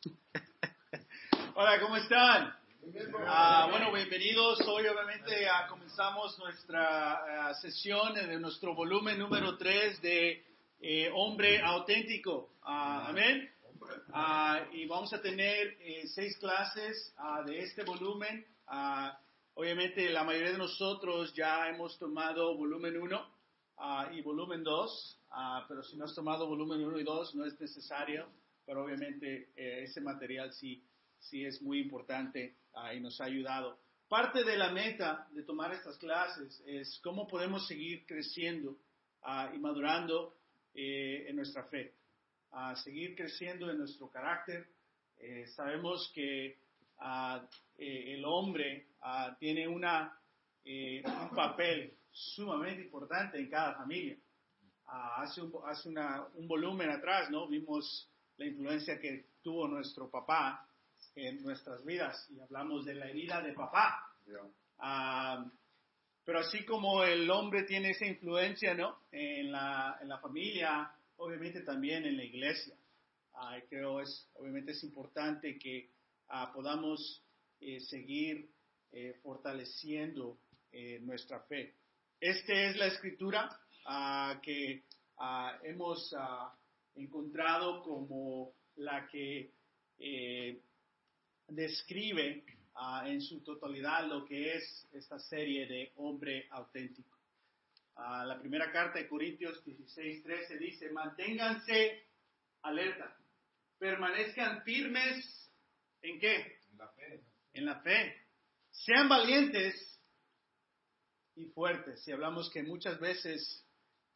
Hola, ¿cómo están? Ah, bueno, bienvenidos. Hoy obviamente comenzamos nuestra ah, sesión de nuestro volumen número 3 de eh, Hombre Auténtico. Ah, amén. Y vamos a tener eh, seis clases de este volumen. Obviamente la mayoría de nosotros ya hemos tomado volumen 1 y volumen 2, pero si no has tomado volumen 1 y 2 no es necesario, pero obviamente eh, ese material sí, sí es muy importante y nos ha ayudado. Parte de la meta de tomar estas clases es cómo podemos seguir creciendo ah, y madurando eh, en nuestra fe, a seguir creciendo en nuestro carácter. Eh, sabemos que ah, eh, el hombre ah, tiene una, eh, un papel sumamente importante en cada familia. Hace un, hace una- un volumen atrás, ¿no? Vimos la influencia que tuvo nuestro papá en nuestras vidas y hablamos de la herida de papá. Ah, pero así como el hombre tiene esa influencia, ¿no? En la, en la familia, obviamente también en la iglesia. Ah, creo es, obviamente es importante que ah, podamos eh, seguir eh, fortaleciendo eh, nuestra fe. Esta es la escritura que hemos encontrado como la que eh, describe ah, en su totalidad lo que es esta serie de hombre auténtico. Ah, la primera carta de Corintios 16, 13 dice, manténganse alerta, permanezcan firmes en qué? En la fe. Sean valientes y fuertes. Y hablamos que muchas veces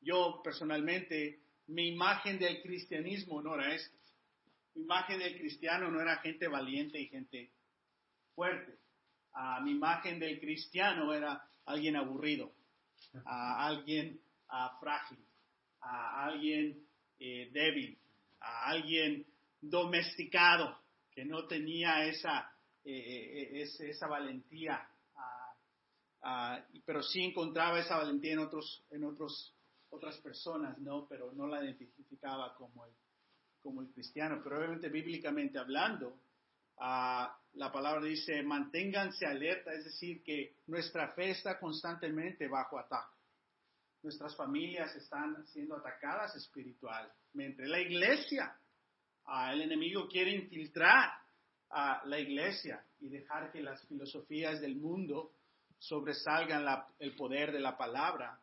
yo personalmente, mi imagen del cristianismo no era esto. Mi imagen del cristiano no era gente valiente y gente fuerte. Ah, mi imagen del cristiano era alguien aburrido, a alguien ah, frágil, alguien eh, débil, alguien domesticado que no tenía esa, eh, eh, ese- esa valentía, pero sí encontraba esa valentía en otros, en otros, otras personas, no, pero no la identificaba como el, como el cristiano. Pero obviamente bíblicamente hablando, Ah, la palabra dice, manténganse alerta, es decir, que nuestra fe está constantemente bajo ataque. Nuestras familias están siendo atacadas espiritualmente. La iglesia, ah, el enemigo quiere infiltrar a la iglesia y dejar que las filosofías del mundo sobresalgan el poder de la palabra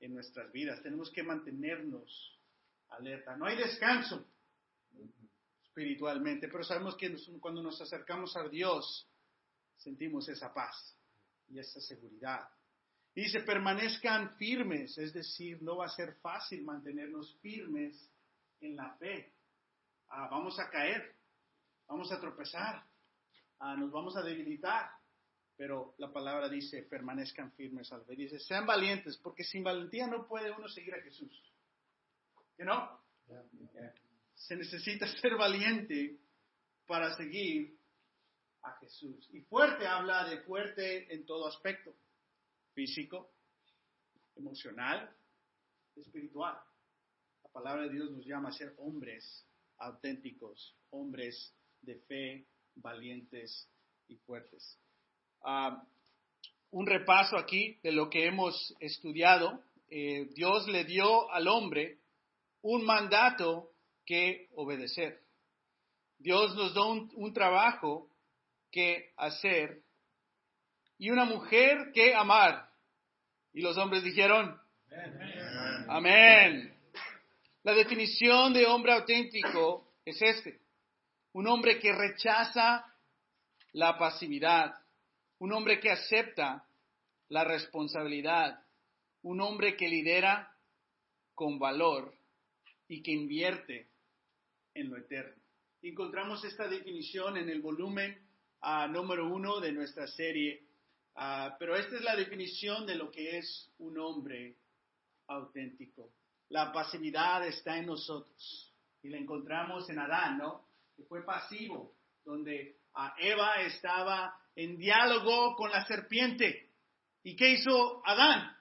en nuestras vidas. Tenemos que mantenernos alerta. No hay descanso espiritualmente, pero sabemos que cuando nos acercamos a Dios, sentimos esa paz y esa seguridad. Y dice, permanezcan firmes, es decir, no va a ser fácil mantenernos firmes en la fe. Ah, vamos a caer, vamos a tropezar, ah, nos vamos a debilitar, pero la palabra dice, permanezcan firmes al fe. Dice, sean valientes, porque sin valentía no puede uno seguir a Jesús. ¿Que no? se necesita ser valiente para seguir a Jesús. Y fuerte habla de fuerte en todo aspecto, físico, emocional, espiritual. La palabra de Dios nos llama a ser hombres auténticos, hombres de fe, valientes y fuertes. Ah, un repaso aquí de lo que hemos estudiado. Eh, Dios le dio al hombre un mandato que obedecer. Dios nos da un, un trabajo que hacer y una mujer que amar. Y los hombres dijeron, amén. La definición de hombre auténtico es este. Un hombre que rechaza la pasividad. Un hombre que acepta la responsabilidad. Un hombre que lidera con valor y que invierte en lo eterno. Encontramos esta definición en el volumen ah, número uno de nuestra serie, ah, pero esta es la definición de lo que es un hombre auténtico. La pasividad está en nosotros y la encontramos en Adán, ¿no? Que fue pasivo, donde ah, Eva estaba en diálogo con la serpiente. ¿Y qué hizo Adán?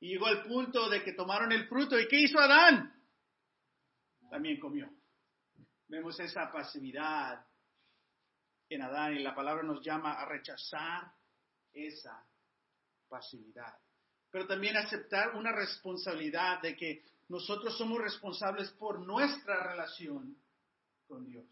Llegó al punto de que tomaron el fruto. ¿Y qué hizo Adán? También comió. Vemos esa pasividad en Adán y la palabra nos llama a rechazar esa pasividad. Pero también aceptar una responsabilidad de que nosotros somos responsables por nuestra relación con Dios.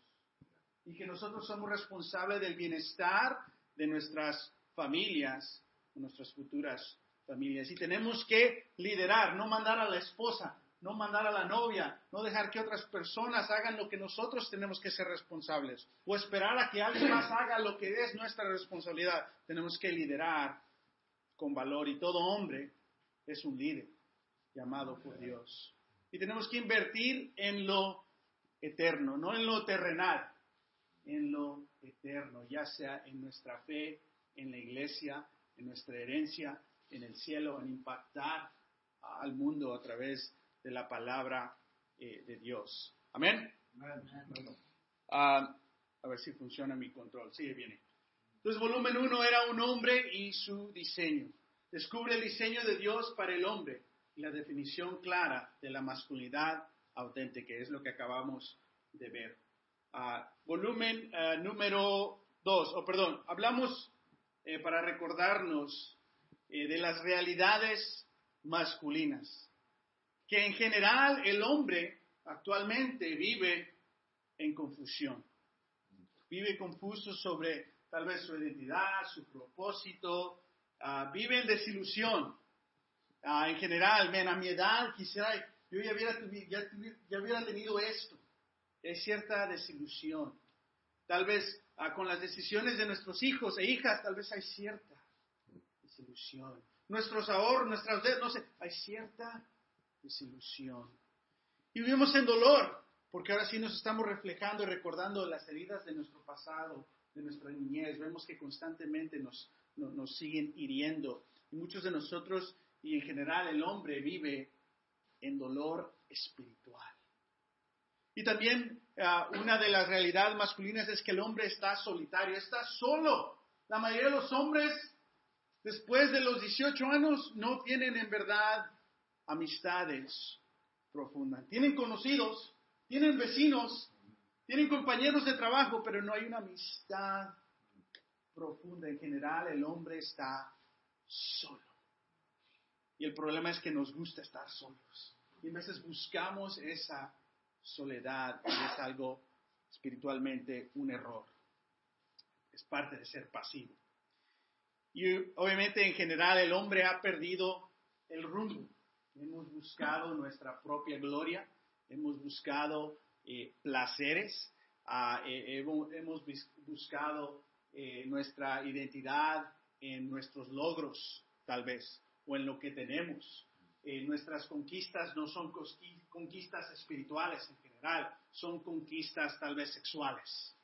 Y que nosotros somos responsables del bienestar de nuestras familias, de nuestras futuras familias. Y tenemos que liderar, no mandar a la esposa, no mandar a la novia, no dejar que otras personas hagan lo que nosotros tenemos que ser responsables, o esperar a que alguien más haga lo que es nuestra responsabilidad. Tenemos que liderar con valor y todo hombre es un líder llamado por Dios. Y tenemos que invertir en lo eterno, no en lo terrenal, en lo eterno, ya sea en nuestra fe, en la iglesia, en nuestra herencia, en el cielo, en impactar al mundo a través de la palabra eh, de Dios. Amén. Ah, a ver si funciona mi control. Sí, viene. Entonces, volumen 1 era un hombre y su diseño. Descubre el diseño de Dios para el hombre y la definición clara de la masculinidad auténtica, es lo que acabamos de ver. Ah, volumen ah, número 2, o perdón, hablamos eh, para recordarnos eh, de las realidades masculinas, que en general el hombre actualmente vive en confusión, vive confuso sobre tal vez su identidad, su propósito, uh, vive en desilusión. Uh, en general, a mi edad quisiera, yo ya hubiera, ya hubiera tenido esto. Hay cierta desilusión. Tal vez uh, con las decisiones de nuestros hijos e hijas, tal vez hay cierta desilusión. Nuestros ahorros, nuestras deudas, no sé, hay cierta desilusión. Y vivimos en dolor, porque ahora sí nos estamos reflejando y recordando las heridas de nuestro pasado, de nuestra niñez. Vemos que constantemente nos, nos, siguen hiriendo. Y muchos de nosotros, y en general el hombre, vive en dolor espiritual. Y también ah, una de las realidades masculinas es que el hombre está solitario, está solo. La mayoría de los hombres, después de los 18 años, no tienen en verdad amistades profundas. Tienen conocidos, tienen vecinos, tienen compañeros de trabajo, pero no hay una amistad profunda. En general, el hombre está solo. Y el problema es que nos gusta estar solos. Y a veces buscamos esa soledad es algo espiritualmente un error. Es parte de ser pasivo. Y obviamente en general el hombre ha perdido el rumbo. Hemos buscado nuestra propia gloria, hemos buscado eh, placeres, ah, eh, hemos buscado eh, nuestra identidad en nuestros logros, tal vez, o en lo que tenemos. Nuestras conquistas no son conquistas espirituales en general, son conquistas tal vez sexuales,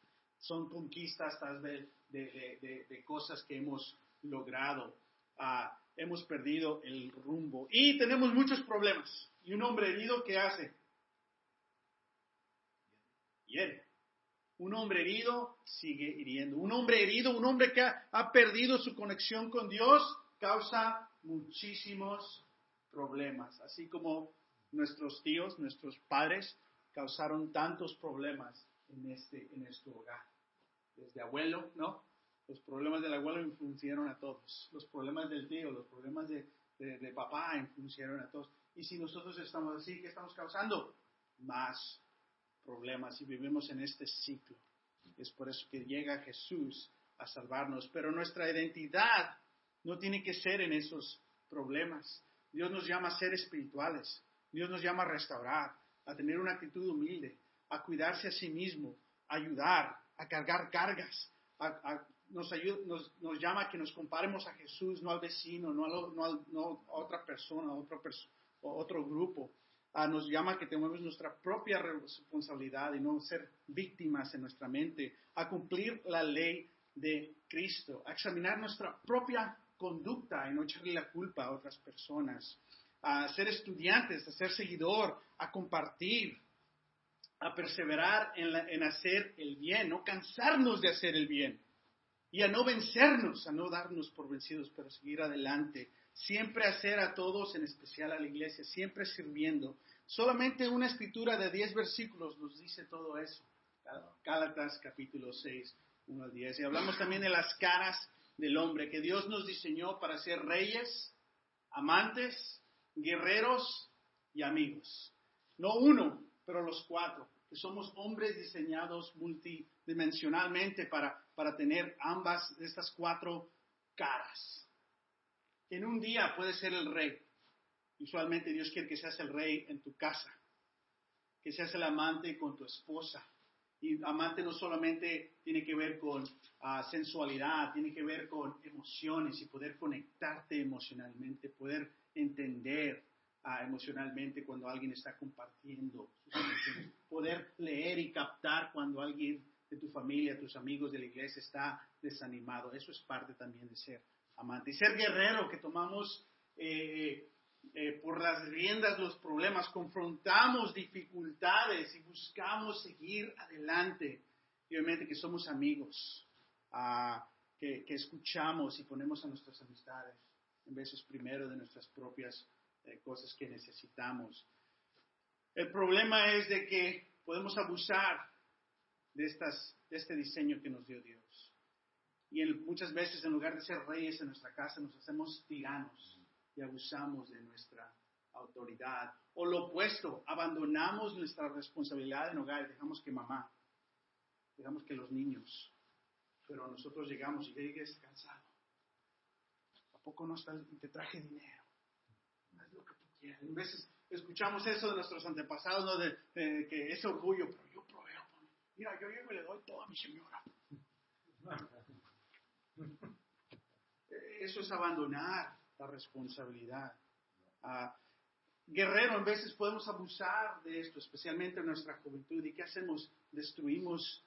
son conquistas tal vez de, cosas que hemos logrado. Ah, hemos perdido el rumbo y tenemos muchos problemas. Y un hombre herido, ¿qué hace? Hiere. Un hombre herido sigue hiriendo. Un hombre herido, un hombre que ha, perdido su conexión con Dios, causa muchísimos problemas. Así como nuestros tíos, nuestros padres, causaron tantos problemas en este, en este hogar. Desde abuelo, ¿no? Los problemas del abuelo influenciaron a todos. Los problemas del tío, los problemas de, de papá influenciaron a todos. Y si nosotros estamos así, ¿qué estamos causando? Más problemas y vivimos en este ciclo. Es por eso que llega Jesús a salvarnos. Pero nuestra identidad no tiene que ser en esos problemas. Dios nos llama a ser espirituales. Dios nos llama a restaurar, a tener una actitud humilde, a cuidarse a sí mismo, a ayudar, a cargar cargas. nos, nos, llama a que nos comparemos a Jesús, no al vecino, no a, a otra persona, a otro, otro grupo nos llama a que tengamos nuestra propia responsabilidad y no ser víctimas en nuestra mente, a cumplir la ley de Cristo, a examinar nuestra propia conducta y no echarle la culpa a otras personas, a ser estudiantes, a ser seguidor, a compartir, a perseverar en, en hacer el bien, no cansarnos de hacer el bien y a no vencernos, a no darnos por vencidos, pero seguir adelante siempre hacer a todos, en especial a la iglesia, siempre sirviendo. Solamente una escritura de 10 versículos nos dice todo eso. Gálatas capítulo 6, 1 al 10. Y hablamos también de las caras del hombre, que Dios nos diseñó para ser reyes, amantes, guerreros y amigos. No uno, pero los cuatro, que somos hombres diseñados multidimensionalmente para, para tener ambas de estas cuatro caras. En un día puedes ser el rey. Usualmente Dios quiere que seas el rey en tu casa, que seas el amante con tu esposa, y amante no solamente tiene que ver con ah, sensualidad, tiene que ver con emociones y poder conectarte emocionalmente, poder entender ah, emocionalmente cuando alguien está compartiendo sus emociones, poder leer y captar cuando alguien de tu familia, tus amigos de la iglesia está desanimado. Eso es parte también de ser amante. Y ser guerrero, que tomamos eh, eh, por las riendas los problemas, confrontamos dificultades y buscamos seguir adelante. Y obviamente que somos amigos, ah, que, escuchamos y ponemos a nuestras amistades en veces primero de nuestras propias eh, cosas que necesitamos. El problema es de que podemos abusar de, estas, de este diseño que nos dio Dios. Y muchas veces en lugar de ser reyes en nuestra casa nos hacemos tiranos y abusamos de nuestra autoridad. O lo opuesto, abandonamos nuestra responsabilidad en hogar dejamos que mamá, dejamos que los niños, pero nosotros llegamos y llegues cansado. ¿A poco no estás, te traje dinero? Haz lo que tú quieras. A veces escuchamos eso de nuestros antepasados, ¿no? de, que ese orgullo, pero yo proveo. Mira, yo llego y le doy todo a mi señora. Eso es abandonar la responsabilidad. Ah, guerrero, en veces podemos abusar de esto, especialmente en nuestra juventud. ¿Y qué hacemos? Destruimos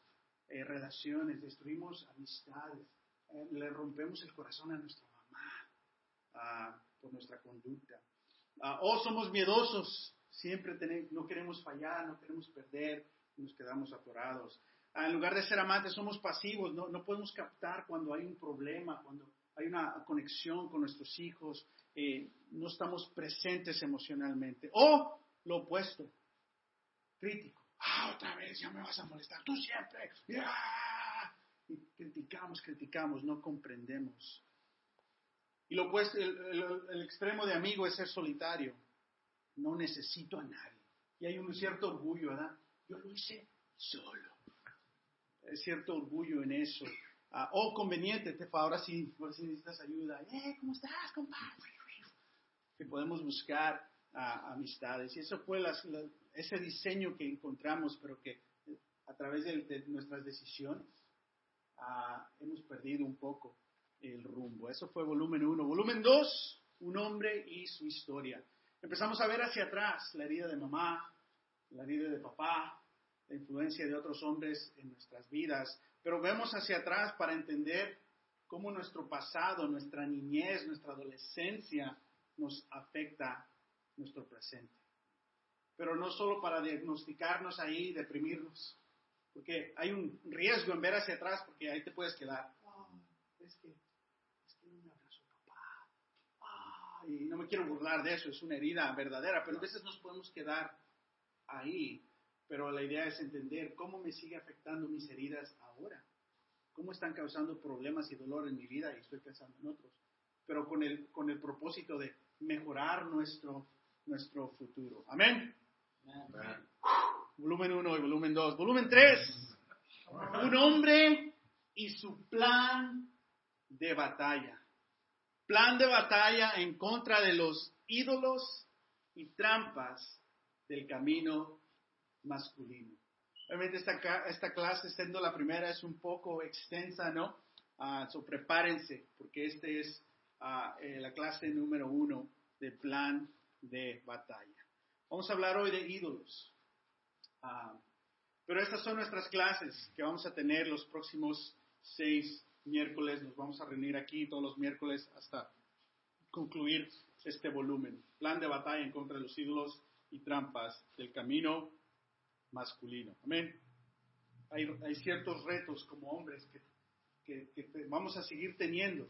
eh, relaciones, destruimos amistades, eh, le rompemos el corazón a nuestra mamá ah, por nuestra conducta. Ah, o somos miedosos, siempre tenemos, no queremos fallar, no queremos perder, nos quedamos atorados. en lugar de ser amantes, somos pasivos, no, no podemos captar cuando hay un problema, cuando hay una conexión con nuestros hijos, eh, no estamos presentes emocionalmente. O lo opuesto, crítico. Ah, otra vez ya me vas a molestar, tú siempre. Y criticamos, criticamos, no comprendemos. Y lo opuesto, el, extremo de amigo es ser solitario. No necesito a nadie. Y hay un cierto orgullo, ¿verdad? Yo lo hice solo. Hay cierto orgullo en eso. Ah, o conveniente, te, ahora sí, ahora sí necesitas ayuda. Eh, ¿cómo estás, compadre? Que podemos buscar ah, amistades. Y eso fue ese diseño que encontramos, pero que eh, a través de, nuestras decisiones ah, hemos perdido un poco el rumbo. Eso fue volumen 1. Volumen 2, un hombre y su historia. Empezamos a ver hacia atrás la herida de mamá, la herida de papá, la influencia de otros hombres en nuestras vidas, pero vemos hacia atrás para entender cómo nuestro pasado, nuestra niñez, nuestra adolescencia nos afecta nuestro presente. Pero no solo para diagnosticarnos ahí, deprimirnos, porque hay un riesgo en ver hacia atrás, porque ahí te puedes quedar. es que, es que no me abrazó papá. y no me quiero burlar de eso, es una herida verdadera, pero a veces nos podemos quedar ahí pero la idea es entender cómo me sigue afectando mis heridas ahora, cómo están causando problemas y dolor en mi vida y estoy pensando en otros, pero con el, con el propósito de mejorar nuestro, nuestro futuro. Amén. Volumen 1 y volumen 2. Volumen 3. Un hombre y su plan de batalla. Plan de batalla en contra de los ídolos y trampas del camino masculino. Obviamente esta, esta clase, siendo la primera, es un poco extensa, ¿no? Uh, so prepárense, porque esta es ah, eh, la clase número uno del plan de batalla. Vamos a hablar hoy de ídolos. Ah, pero estas son nuestras clases que vamos a tener los próximos seis miércoles. Nos vamos a reunir aquí todos los miércoles hasta concluir este volumen. Plan de batalla en contra de los ídolos y trampas del camino masculino. Amén. Hay, ciertos retos como hombres que, que, vamos a seguir teniendo.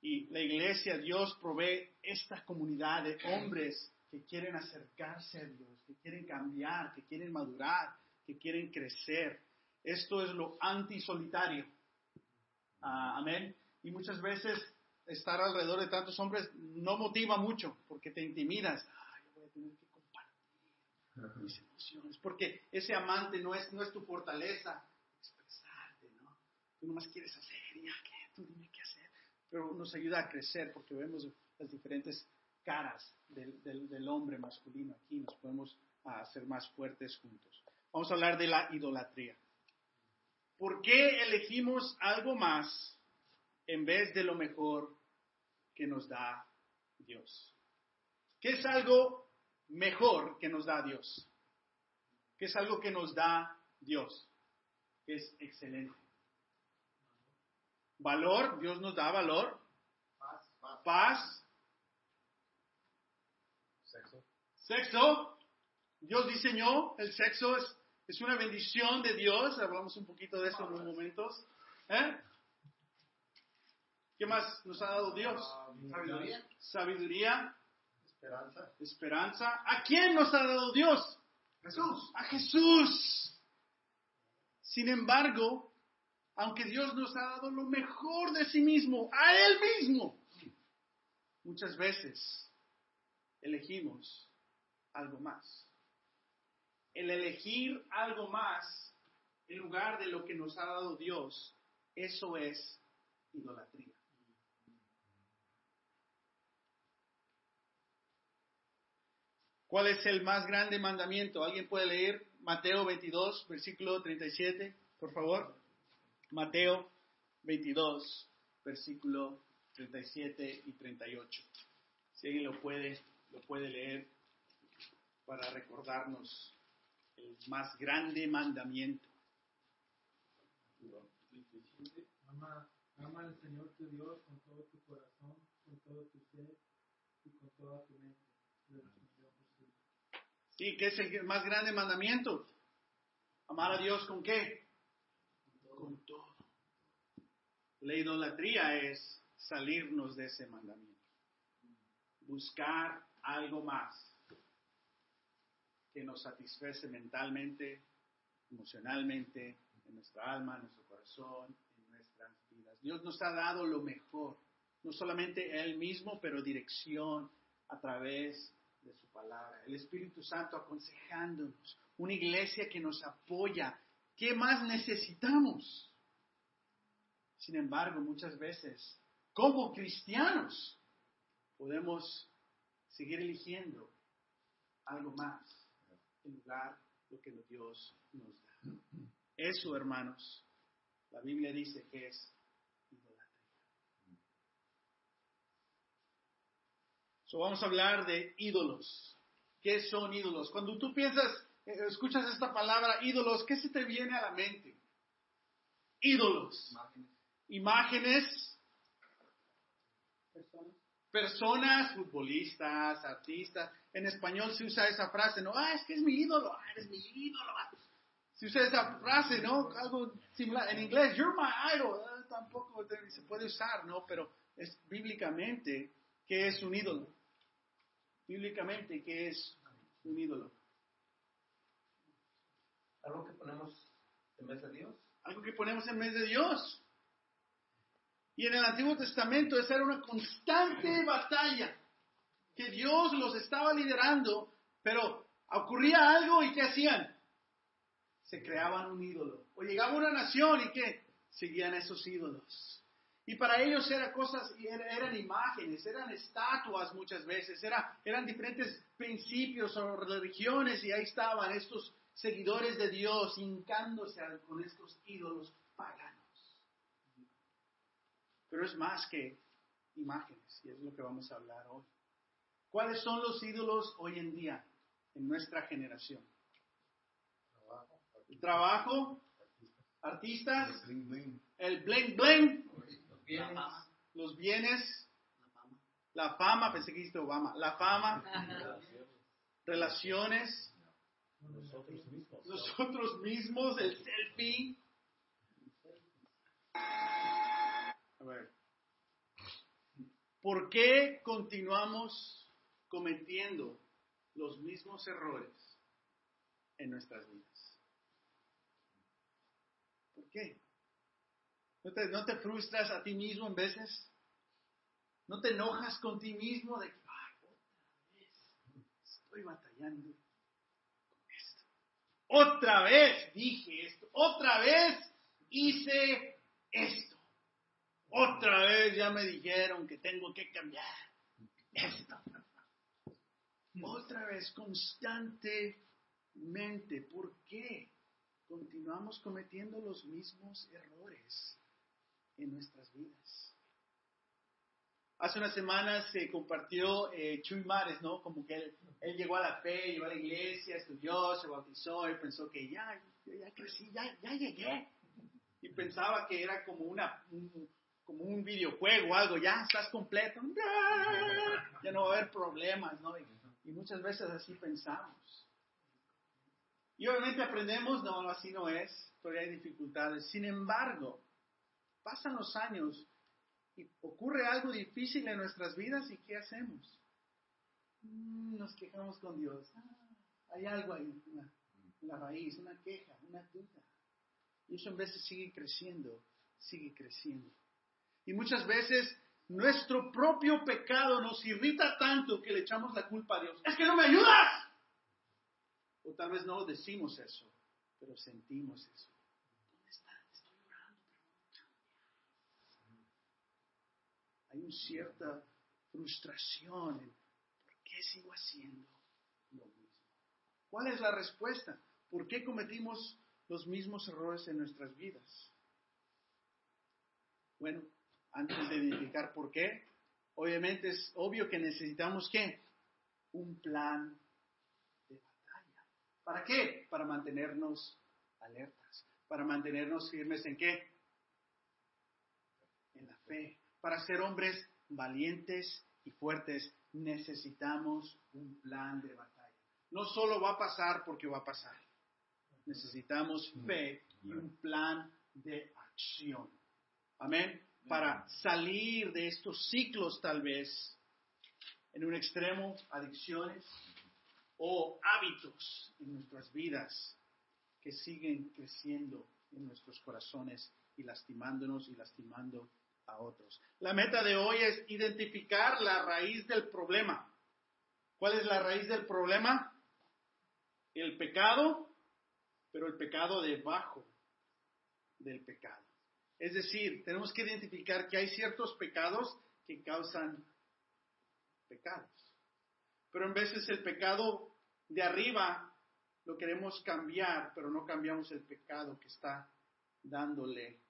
Y la iglesia, Dios provee esta comunidad de hombres que quieren acercarse a Dios, que quieren cambiar, que quieren madurar, que quieren crecer. Esto es lo antisolitario. Ah, amén. Y muchas veces estar alrededor de tantos hombres no motiva mucho porque te intimidas. Ay, voy a tener que compartir mis emociones. Porque ese amante no es, no es tu fortaleza. Expresarte, ¿no? Tú nomás quieres hacer, ya, ¿qué? Tú dime qué hacer. Pero nos ayuda a crecer porque vemos las diferentes caras del, del, hombre masculino aquí. Nos podemos hacer más fuertes juntos. Vamos a hablar de la idolatría. ¿Por qué elegimos algo más en vez de lo mejor que nos da Dios? ¿Qué es algo mejor que nos da Dios? ¿Qué es algo que nos da Dios? Que es excelente. Valor, Dios nos da valor. Paz. Paz. Sexo. Sexo. Dios diseñó el sexo, es es una bendición de Dios. Hablamos un poquito de eso en unos momentos. ¿Eh? ¿Qué más nos ha dado Dios? Sabiduría. Sabiduría. Esperanza. Esperanza. ¿A quién nos ha dado Dios? Jesús. A Jesús. Sin embargo, aunque Dios nos ha dado lo mejor de sí mismo, a Él mismo, muchas veces elegimos algo más el elegir algo más en lugar de lo que nos ha dado Dios, eso es idolatría. ¿Cuál es el más grande mandamiento? ¿Alguien puede leer Mateo 22, versículo 37, por favor? Mateo 22, versículo 37 y 38. Si alguien lo puede, lo puede leer para recordarnos el más grande mandamiento. Ama, al Señor tu Dios con todo tu corazón, con todo tu ser y con toda tu mente. Sí, ¿qué es el más grande mandamiento? Amar a Dios con qué? Con todo. La idolatría es salirnos de ese mandamiento. Buscar algo más que nos satisface mentalmente, emocionalmente, en nuestra alma, en nuestro corazón, en nuestras vidas. Dios nos ha dado lo mejor, no solamente Él mismo, pero dirección a través de su palabra. El Espíritu Santo aconsejándonos, una iglesia que nos apoya. ¿Qué más necesitamos? Sin embargo, muchas veces, como cristianos, podemos seguir eligiendo algo más en lugar lo que Dios nos da. Eso, hermanos, la Biblia dice que es So, vamos a hablar de ídolos. ¿Qué son ídolos? Cuando tú piensas, eh, escuchas esta palabra ídolos, ¿qué se te viene a la mente? Ídolos. Imágenes. Personas. Personas, futbolistas, artistas en español se usa esa frase, ¿no? Ah, es que es mi ídolo, ah, eres mi ídolo. Se usa esa frase, ¿no? Algo similar. En inglés, you're my idol. Ah, tampoco se puede usar, ¿no? Pero es bíblicamente, ¿qué es un ídolo? Bíblicamente, ¿qué es un ídolo? Algo que ponemos en vez de Dios. Algo que ponemos en vez de Dios. Y en el Antiguo Testamento esa era una constante batalla que Dios los estaba liderando, pero ocurría algo y ¿qué hacían? Se creaban un ídolo. O llegaba una nación y ¿qué? Seguían esos ídolos. Y para ellos eran cosas, eran imágenes, eran estatuas muchas veces, eran diferentes principios o religiones y ahí estaban estos seguidores de Dios hincándose con estos ídolos paganos. Pero es más que imágenes y es lo que vamos a hablar hoy. ¿Cuáles son los ídolos hoy en día en nuestra generación? El trabajo, artistas, el bling bling, los bienes, la fama, pensé que dijiste Obama, la fama, relaciones, nosotros mismos, el selfie. A ver, ¿por qué continuamos cometiendo los mismos errores en nuestras vidas. ¿Qué? ¿No te, ¿No te frustras a ti mismo en veces? ¿No te enojas con ti mismo de que, ay, otra vez estoy batallando con esto? Otra vez dije esto, otra vez hice esto. Otra vez ya me dijeron que tengo que cambiar esto. Otra vez, constantemente. ¿Por qué? Continuamos cometiendo los mismos errores en nuestras vidas. Hace unas semanas se compartió eh, Chuy Mares, ¿no? Como que él, él, llegó a la fe, llegó a la iglesia, estudió, se bautizó y pensó que ya, ya crecí, ya, ya llegué. Y pensaba que era como, una, un, como un videojuego algo, ya estás completo, ya no va a haber problemas, ¿no? Y, y muchas veces así pensamos. Y obviamente aprendemos, no, así no es, todavía hay dificultades. Sin embargo, pasan los años y ocurre algo difícil en nuestras vidas y ¿qué hacemos? Mm, nos quejamos con Dios. Ah, hay algo ahí, una, una raíz, una queja, una duda. Y eso en veces sigue creciendo, sigue creciendo. Y muchas veces nuestro propio pecado nos irrita tanto que le echamos la culpa a Dios. Es que no me ayudas. O tal vez no decimos eso, pero sentimos eso. ¿Dónde está? Estoy orando, pero no Hay una cierta frustración por qué sigo haciendo lo mismo. ¿Cuál es la respuesta? ¿Por qué cometimos los mismos errores en nuestras vidas? Bueno, antes de identificar por qué, obviamente es obvio que necesitamos qué? Un plan de batalla. ¿Para qué? Para mantenernos alertas, para mantenernos firmes en qué? En la fe. Para ser hombres valientes y fuertes necesitamos un plan de batalla. No solo va a pasar porque va a pasar. Necesitamos fe y un plan de acción. Amén para salir de estos ciclos tal vez, en un extremo, adicciones o hábitos en nuestras vidas que siguen creciendo en nuestros corazones y lastimándonos y lastimando a otros. La meta de hoy es identificar la raíz del problema. ¿Cuál es la raíz del problema? El pecado, pero el pecado debajo del pecado. Es decir, tenemos que identificar que hay ciertos pecados que causan pecados. Pero en veces el pecado de arriba lo queremos cambiar, pero no cambiamos el pecado que está dándole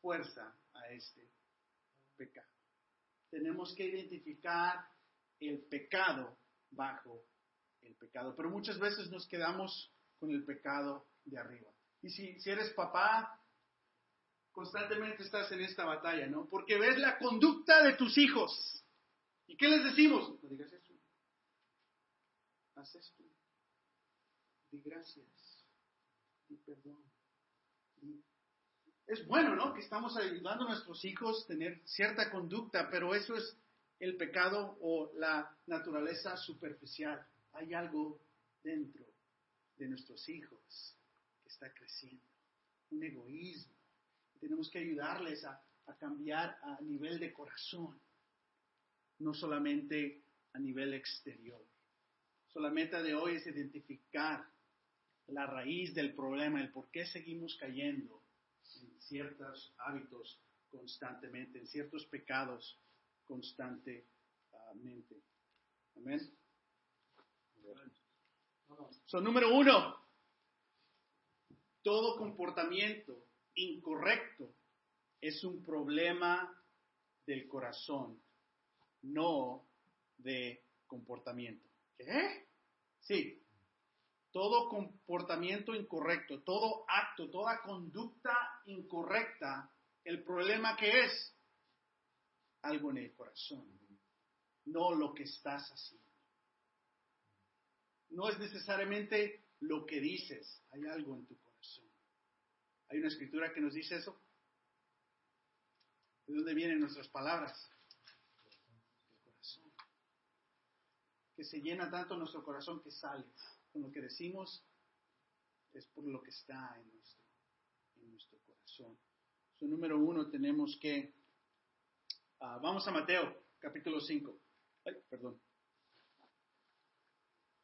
fuerza a este pecado. Tenemos que identificar el pecado bajo el pecado, pero muchas veces nos quedamos con el pecado de arriba. Y si, si eres papá, constantemente estás en esta batalla, ¿no? Porque ves la conducta de tus hijos. ¿Y qué les decimos? No digas eso. Haz esto. Di gracias. Di perdón. Es bueno, ¿no? Que estamos ayudando a nuestros hijos a tener cierta conducta, pero eso es el pecado o la naturaleza superficial. Hay algo dentro de nuestros hijos que está creciendo. Un egoísmo tenemos que ayudarles a, a cambiar a nivel de corazón, no solamente a nivel exterior. So, la meta de hoy es identificar la raíz del problema, el por qué seguimos cayendo en ciertos hábitos constantemente, en ciertos pecados constantemente. Amén. So, número uno, todo comportamiento incorrecto es un problema del corazón, no de comportamiento. ¿Qué? Sí. Todo comportamiento incorrecto, todo acto, toda conducta incorrecta, el problema que es algo en el corazón, no lo que estás haciendo. No es necesariamente lo que dices, hay algo en tu corazón. Hay una escritura que nos dice eso. ¿De dónde vienen nuestras palabras? Del corazón. Que se llena tanto nuestro corazón que sale. Con lo que decimos es por lo que está en nuestro, en nuestro corazón. So, número uno, tenemos que... ah, vamos a Mateo, capítulo 5. Ay, perdón.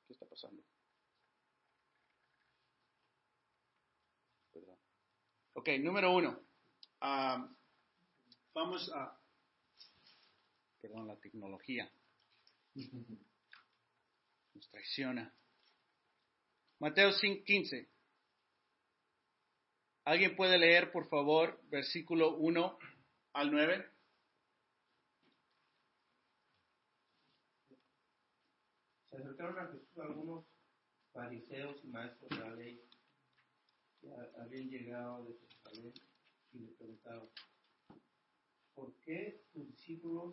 ¿Qué está pasando? Perdón. Ok, número uno. Ah, vamos a... Perdón, la tecnología nos traiciona. Mateo 5, 15. ¿Alguien puede leer, por favor, versículo 1 al 9? Se acercaron a Jesús algunos fariseos y maestros de la ley que ha- habían llegado de Jerusalén y le preguntaron, ¿por qué tus discípulos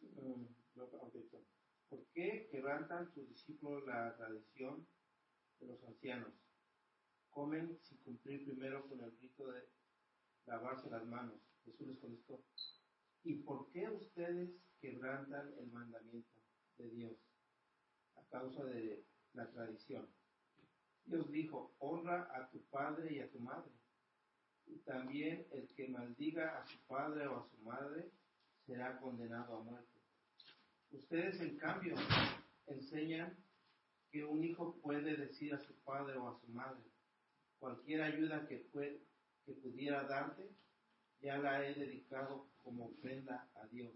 mm, no. ¿Por qué quebrantan tus discípulos la tradición de los ancianos? Comen sin cumplir primero con el rito de lavarse las manos. Jesús les contestó, ¿Y por qué ustedes quebrantan el mandamiento de Dios a causa de la tradición? Dios dijo, honra a tu padre y a tu madre. Y también el que maldiga a su padre o a su madre será condenado a muerte. Ustedes, en cambio, enseñan que un hijo puede decir a su padre o a su madre, cualquier ayuda que, que pudiera darte, ya la he dedicado como ofrenda a Dios.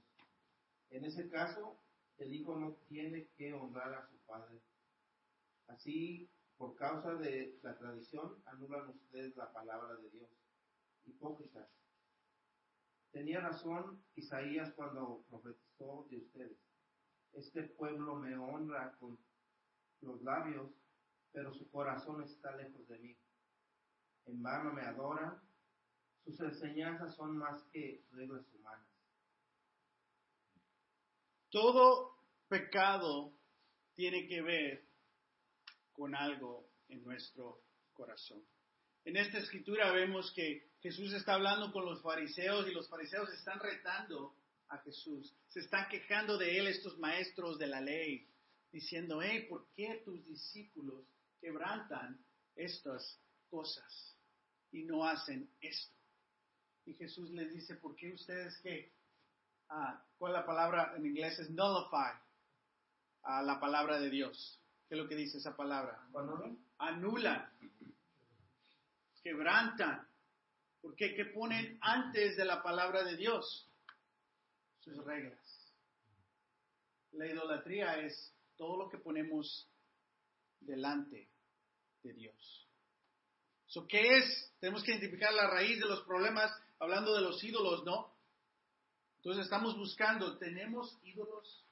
En ese caso, el hijo no tiene que honrar a su padre. Así, por causa de la tradición, anulan ustedes la palabra de Dios. Hipócritas. Tenía razón Isaías cuando profetizó de ustedes. Este pueblo me honra con los labios, pero su corazón está lejos de mí. En vano me adoran, sus enseñanzas son más que reglas humanas. Todo pecado tiene que ver con algo en nuestro corazón. En esta escritura vemos que Jesús está hablando con los fariseos y los fariseos están retando a Jesús. Se están quejando de él estos maestros de la ley, diciendo, hey, ¿por qué tus discípulos quebrantan estas cosas y no hacen esto? Y Jesús les dice, ¿por qué ustedes qué? Ah, ¿Cuál la palabra en inglés? Es nullify a la palabra de Dios. ¿Qué es lo que dice esa palabra? Anulan, quebrantan. ¿Por qué? ¿Qué ponen antes de la palabra de Dios? Sus reglas. La idolatría es todo lo que ponemos delante de Dios. So, ¿Qué es? Tenemos que identificar la raíz de los problemas hablando de los ídolos, ¿no? Entonces estamos buscando, ¿tenemos ídolos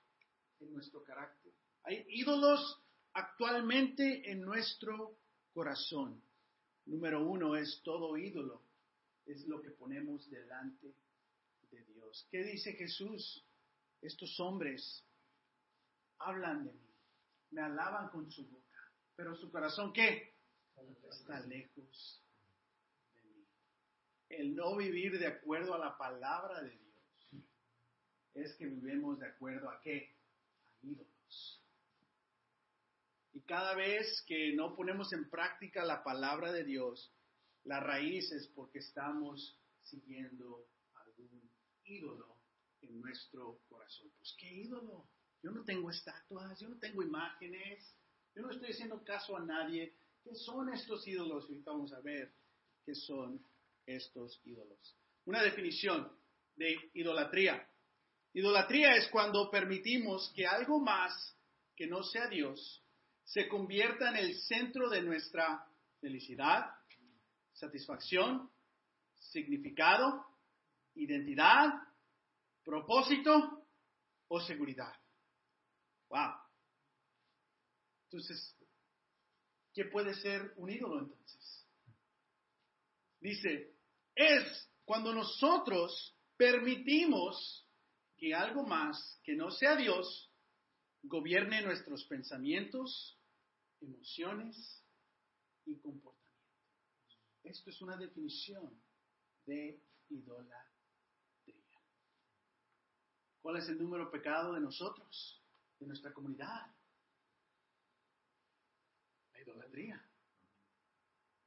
en nuestro carácter? Hay ídolos actualmente en nuestro corazón. Número uno es todo ídolo, es lo que ponemos delante ¿Qué dice Jesús? Estos hombres hablan de mí, me alaban con su boca, pero su corazón ¿qué? Está lejos de mí. El no vivir de acuerdo a la palabra de Dios es que vivimos de acuerdo a qué? A ídolos. Y cada vez que no ponemos en práctica la palabra de Dios, la raíz es porque estamos siguiendo ídolo en nuestro corazón. Pues, ¿qué ídolo? Yo no tengo estatuas, yo no tengo imágenes, yo no estoy haciendo caso a nadie. ¿Qué son estos ídolos? Y ahorita vamos a ver qué son estos ídolos. Una definición de idolatría. Idolatría es cuando permitimos que algo más que no sea Dios se convierta en el centro de nuestra felicidad, satisfacción, significado, identidad, propósito o seguridad. Wow. Entonces, ¿qué puede ser un ídolo entonces? Dice, es cuando nosotros permitimos que algo más que no sea Dios gobierne nuestros pensamientos, emociones y comportamientos. Esto es una definición de idolatría. ¿Cuál es el número pecado de nosotros, de nuestra comunidad? La idolatría.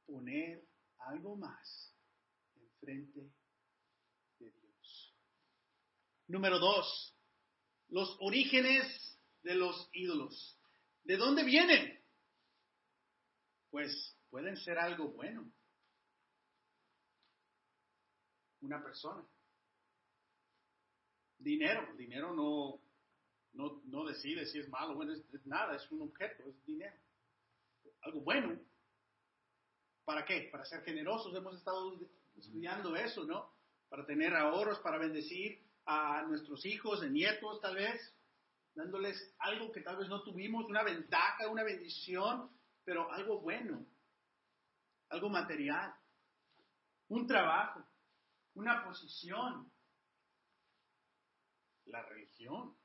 poner algo más enfrente de Dios. Número dos, los orígenes de los ídolos. ¿De dónde vienen? Pues pueden ser algo bueno. Una persona. Dinero. Dinero no, no, no decide si es malo o bueno, es, es nada, es un objeto, es dinero. Algo bueno. ¿Para qué? Para ser generosos. Hemos estado estudiando eso, ¿no? Para tener ahorros, para bendecir a nuestros hijos, de nietos tal vez, dándoles algo que tal vez no tuvimos, una ventaja, una bendición, pero algo bueno, algo material, un trabajo, una posición, la religión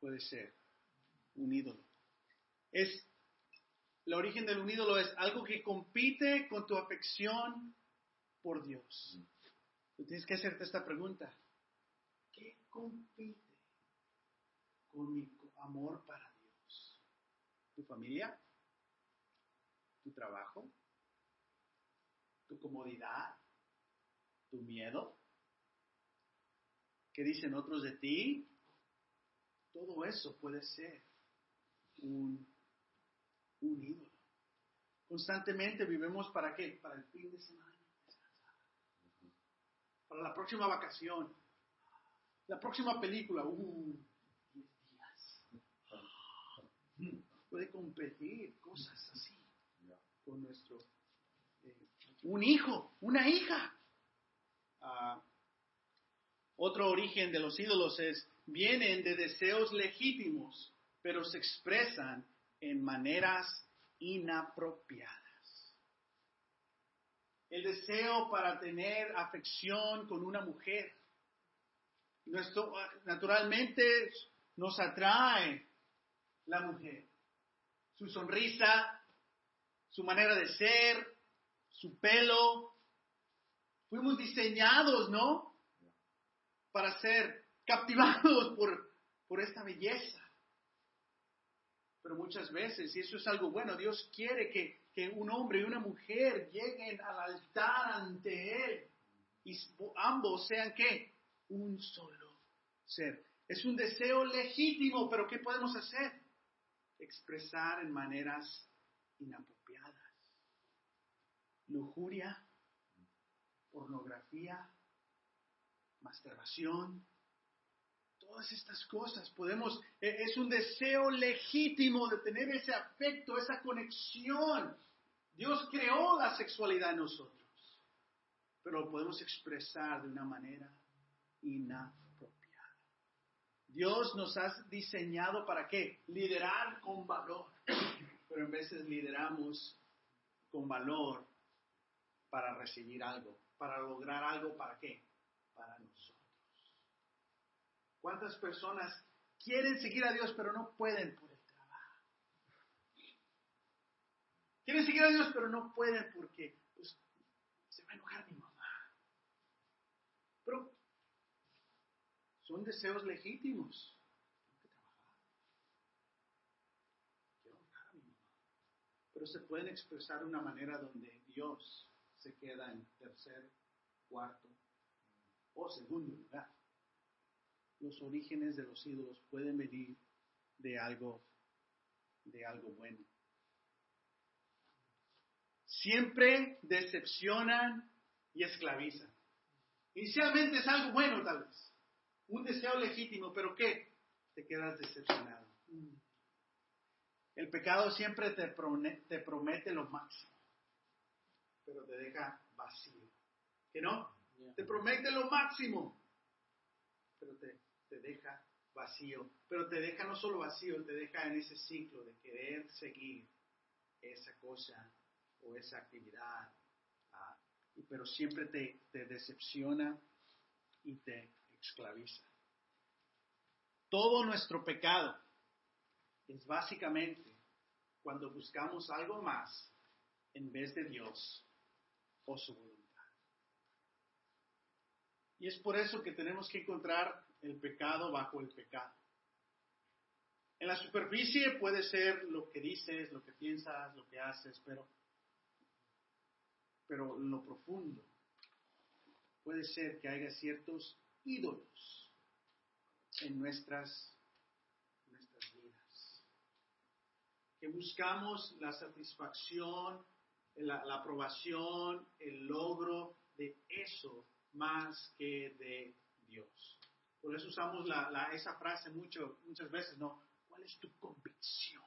puede ser un ídolo. Es el origen del ídolo es algo que compite con tu afección por Dios. Tú tienes que hacerte esta pregunta. ¿Qué compite con mi amor para Dios? ¿Tu familia? ¿Tu trabajo? ¿Tu comodidad? ¿Tu miedo? ¿Qué dicen otros de ti? Todo eso puede ser un, un ídolo. Constantemente vivimos para qué? Para el fin de semana para la próxima vacación, la próxima película, uh, 10 días. Puede competir, cosas así, con nuestro, eh, un hijo, una hija. Ah, otro origen de los ídolos es, vienen de deseos legítimos, pero se expresan en maneras inapropiadas el deseo para tener afección con una mujer. Nuestro, naturalmente nos atrae la mujer, su sonrisa, su manera de ser, su pelo. Fuimos diseñados, ¿no? Para ser captivados por, por esta belleza. Pero muchas veces, y eso es algo bueno, Dios quiere que que un hombre y una mujer lleguen al altar ante Él y ambos sean qué? Un solo ser. Es un deseo legítimo, pero ¿qué podemos hacer? Expresar en maneras inapropiadas. Lujuria, pornografía, masturbación, todas estas cosas podemos, e, es un deseo legítimo de tener ese afecto, esa conexión. Dios creó la sexualidad en nosotros, pero lo podemos expresar de una manera inapropiada. Dios nos ha diseñado para qué? Liderar con valor, pero en veces lideramos con valor para recibir algo, para lograr algo, ¿para qué? Para nosotros. ¿Cuántas personas quieren seguir a Dios pero no pueden por el trabajo? Quieren seguir a Dios pero no pueden porque pues, se va a enojar mi mamá. Pero son deseos legítimos. Pero se pueden expresar de una manera donde Dios se queda en tercer, cuarto o segundo lugar los orígenes de los ídolos pueden venir de algo, de algo bueno. Siempre decepcionan y esclavizan. Inicialmente es algo bueno tal vez, un deseo legítimo, pero ¿qué? Te quedas decepcionado. El pecado siempre te promete, te promete lo máximo, pero te deja vacío. ¿Que no? Te promete lo máximo, pero te te deja vacío, pero te deja no solo vacío, te deja en ese ciclo de querer seguir esa cosa o esa actividad, ah, pero siempre te, te decepciona y te esclaviza. Todo nuestro pecado es básicamente cuando buscamos algo más en vez de Dios o su voluntad. Y es por eso que tenemos que encontrar el pecado bajo el pecado. En la superficie puede ser lo que dices, lo que piensas, lo que haces, pero, pero en lo profundo puede ser que haya ciertos ídolos en nuestras, nuestras vidas. Que buscamos la satisfacción, la, la aprobación, el logro de eso más que de Dios. Por eso usamos la, esa frase mucho, muchas veces, ¿no? ¿Cuál es tu convicción?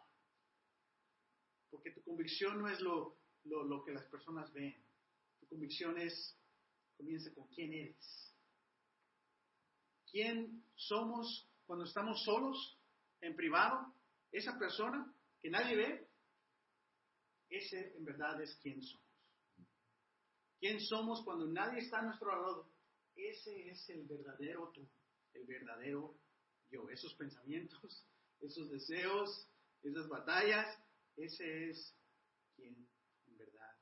Porque tu convicción no es lo, lo, lo que las personas ven. Tu convicción es, comienza con quién eres. ¿Quién somos cuando estamos solos, en privado? Esa persona que nadie ve, ese en verdad es quién somos. ¿Quién somos cuando nadie está a nuestro lado? Ese es el verdadero tú, el verdadero yo. Esos pensamientos, esos deseos, esas batallas, ese es quien en verdad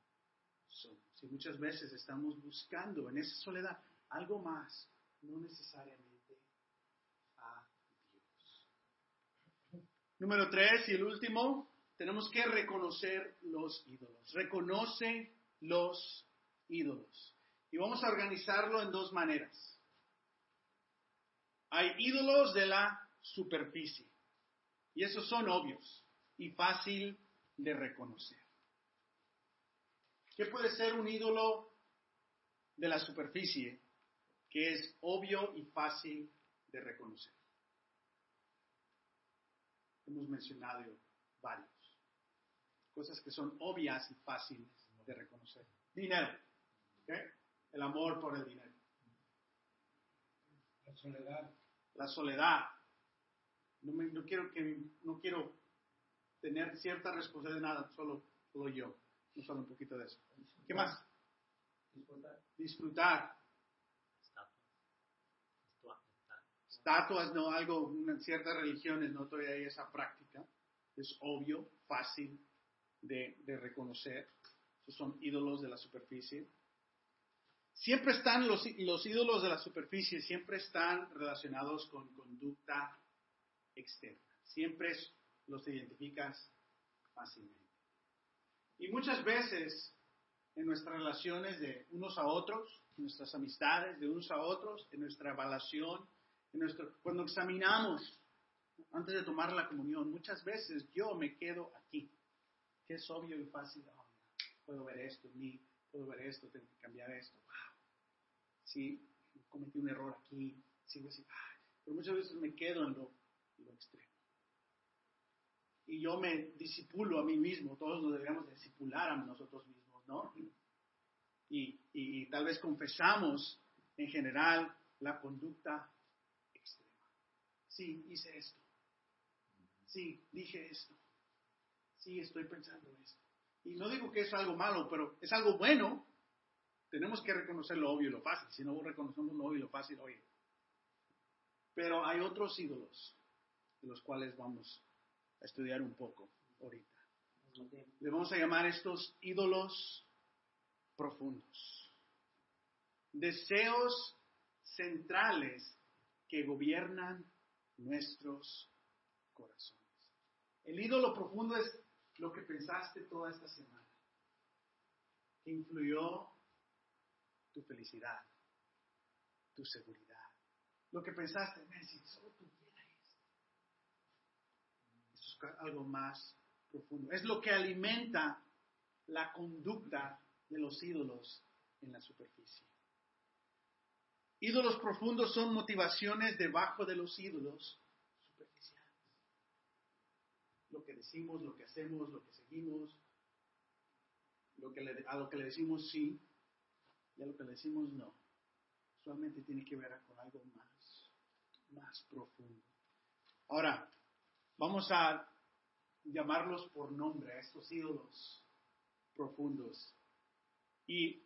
somos. Y muchas veces estamos buscando en esa soledad algo más, no necesariamente a Dios. Número tres y el último, tenemos que reconocer los ídolos. Reconoce los ídolos. Y vamos a organizarlo en dos maneras. Hay ídolos de la superficie. Y esos son obvios y fácil de reconocer. ¿Qué puede ser un ídolo de la superficie que es obvio y fácil de reconocer? Hemos mencionado varios. Cosas que son obvias y fáciles de reconocer. Dinero. ¿Okay? El amor por el dinero. La soledad. La soledad. No, me, no, quiero que no quiero tener cierta responsabilidad de nada, solo, solo yo. No solo un poquito de eso. ¿Qué más? Disfrutar. Disfrutar. Estatuas, no algo, en ciertas religiones no todavía hay esa práctica. Es obvio, fácil de, de reconocer. Esos son ídolos de la superficie. Siempre están los, los, ídolos de la superficie, siempre están relacionados con conducta externa. Siempre los identificas fácilmente. Y muchas veces en nuestras relaciones de unos a otros, en nuestras amistades de unos a otros, en nuestra evaluación, en nuestro, cuando examinamos antes de tomar la comunión, muchas veces yo me quedo aquí, que es obvio y fácil. Oh, puedo ver esto en mí, puedo ver esto, tengo que cambiar esto. Sí, cometí un error aquí, sigo así. Pero muchas veces me quedo en lo, en lo extremo. Y yo me disipulo a mí mismo, todos nos deberíamos disipular a nosotros mismos, ¿no? Y, y, y tal vez confesamos en general la conducta extrema. Sí, hice esto. Sí, dije esto. Sí, estoy pensando esto. Y no digo que es algo malo, pero es algo bueno. Tenemos que reconocer lo obvio y lo fácil. Si no reconocemos lo obvio y lo fácil, oye. Pero hay otros ídolos de los cuales vamos a estudiar un poco ahorita. Le vamos a llamar estos ídolos profundos. Deseos centrales que gobiernan nuestros corazones. El ídolo profundo es lo que pensaste toda esta semana, que influyó tu felicidad, tu seguridad, lo que pensaste, si solo tuviera esto. Eso es algo más profundo. Es lo que alimenta la conducta de los ídolos en la superficie. Ídolos profundos son motivaciones debajo de los ídolos superficiales. Lo que decimos, lo que hacemos, lo que seguimos, lo que le, a lo que le decimos sí y a lo que le decimos no. Usualmente tiene que ver con algo más, más profundo. Ahora, vamos a llamarlos por nombre a estos ídolos profundos. Y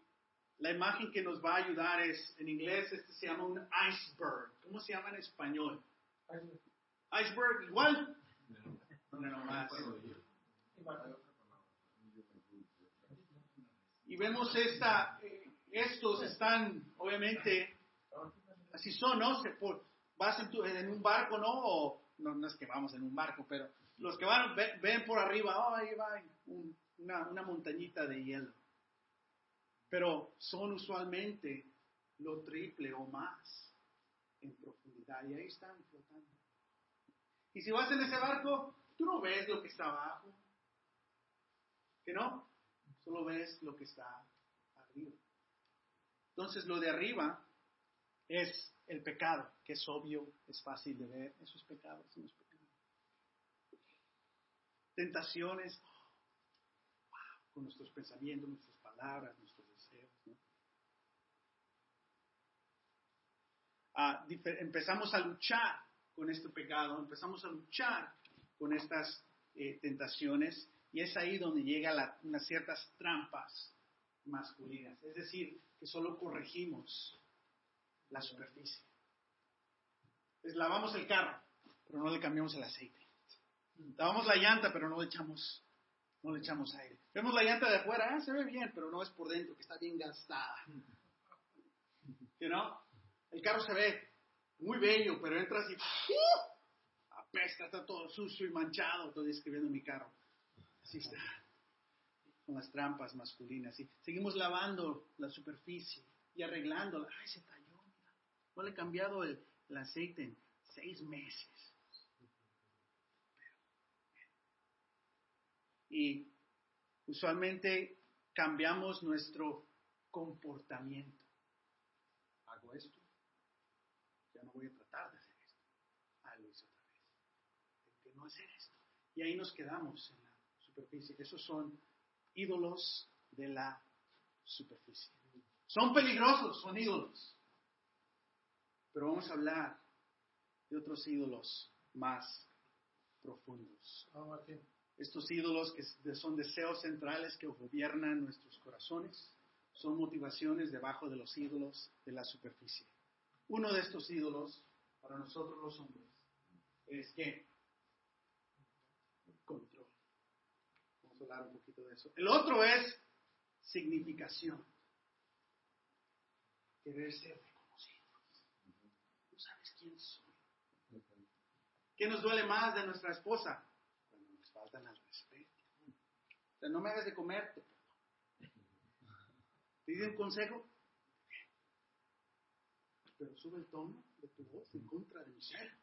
la imagen que nos va a ayudar es, en inglés, este se llama un iceberg. ¿Cómo se llama en español? Iceberg. Iceberg, igual. No, no más. Y vemos esta, estos están, obviamente, así son, ¿no? Vas en, un barco, ¿no? No, no es que vamos en un barco, pero los que van ven, por arriba, oh, ahí va una, una montañita de hielo. Pero son usualmente lo triple o más en profundidad y ahí están flotando. Y si vas en ese barco, tú no ves lo que está abajo. ¿Que no? Solo ves lo que está arriba. Entonces lo de arriba es el pecado, que es obvio, es fácil de ver. Eso es pecado, eso no es pecado. Tentaciones, con nuestros pensamientos, nuestras palabras, nuestros deseos. Ah, empezamos a luchar con este pecado, empezamos a luchar con estas eh, tentaciones y es ahí donde llegan unas ciertas trampas masculinas. Es decir, que solo corregimos la superficie. Pues lavamos el carro, pero no le cambiamos el aceite. Lavamos la llanta, pero no le echamos, no le echamos aire. Vemos la llanta de afuera, ah, se ve bien, pero no es por dentro, que está bien gastada. ¿no? El carro se ve muy bello, pero entras y ¡uh! apesta, está todo sucio y manchado. Estoy escribiendo mi carro. Así está. Con las trampas masculinas. Y seguimos lavando la superficie y arreglándola. Ay, se talló. No le he cambiado el, aceite en seis meses. Y usualmente cambiamos nuestro comportamiento. Hago esto, ya no voy a tratar de hacer esto. Ah, lo hice otra vez. Tengo que no hacer esto. Y ahí nos quedamos en la superficie. Esos son ídolos de la superficie. Son peligrosos, son ídolos. Pero vamos a hablar de otros ídolos más profundos. Ah, Estos ídolos que son deseos centrales que gobiernan nuestros corazones, son motivaciones debajo de los ídolos de la superficie. Uno de estos ídolos, para nosotros los hombres, es que control. Un poquito de eso. El otro es significación. Querer ser quién soy. ¿Qué nos duele más de nuestra esposa? Cuando nos faltan al respeto. O sea, no me hagas de comer, te ¿Te un consejo? Pero sube el tono de tu voz en contra de mi ser.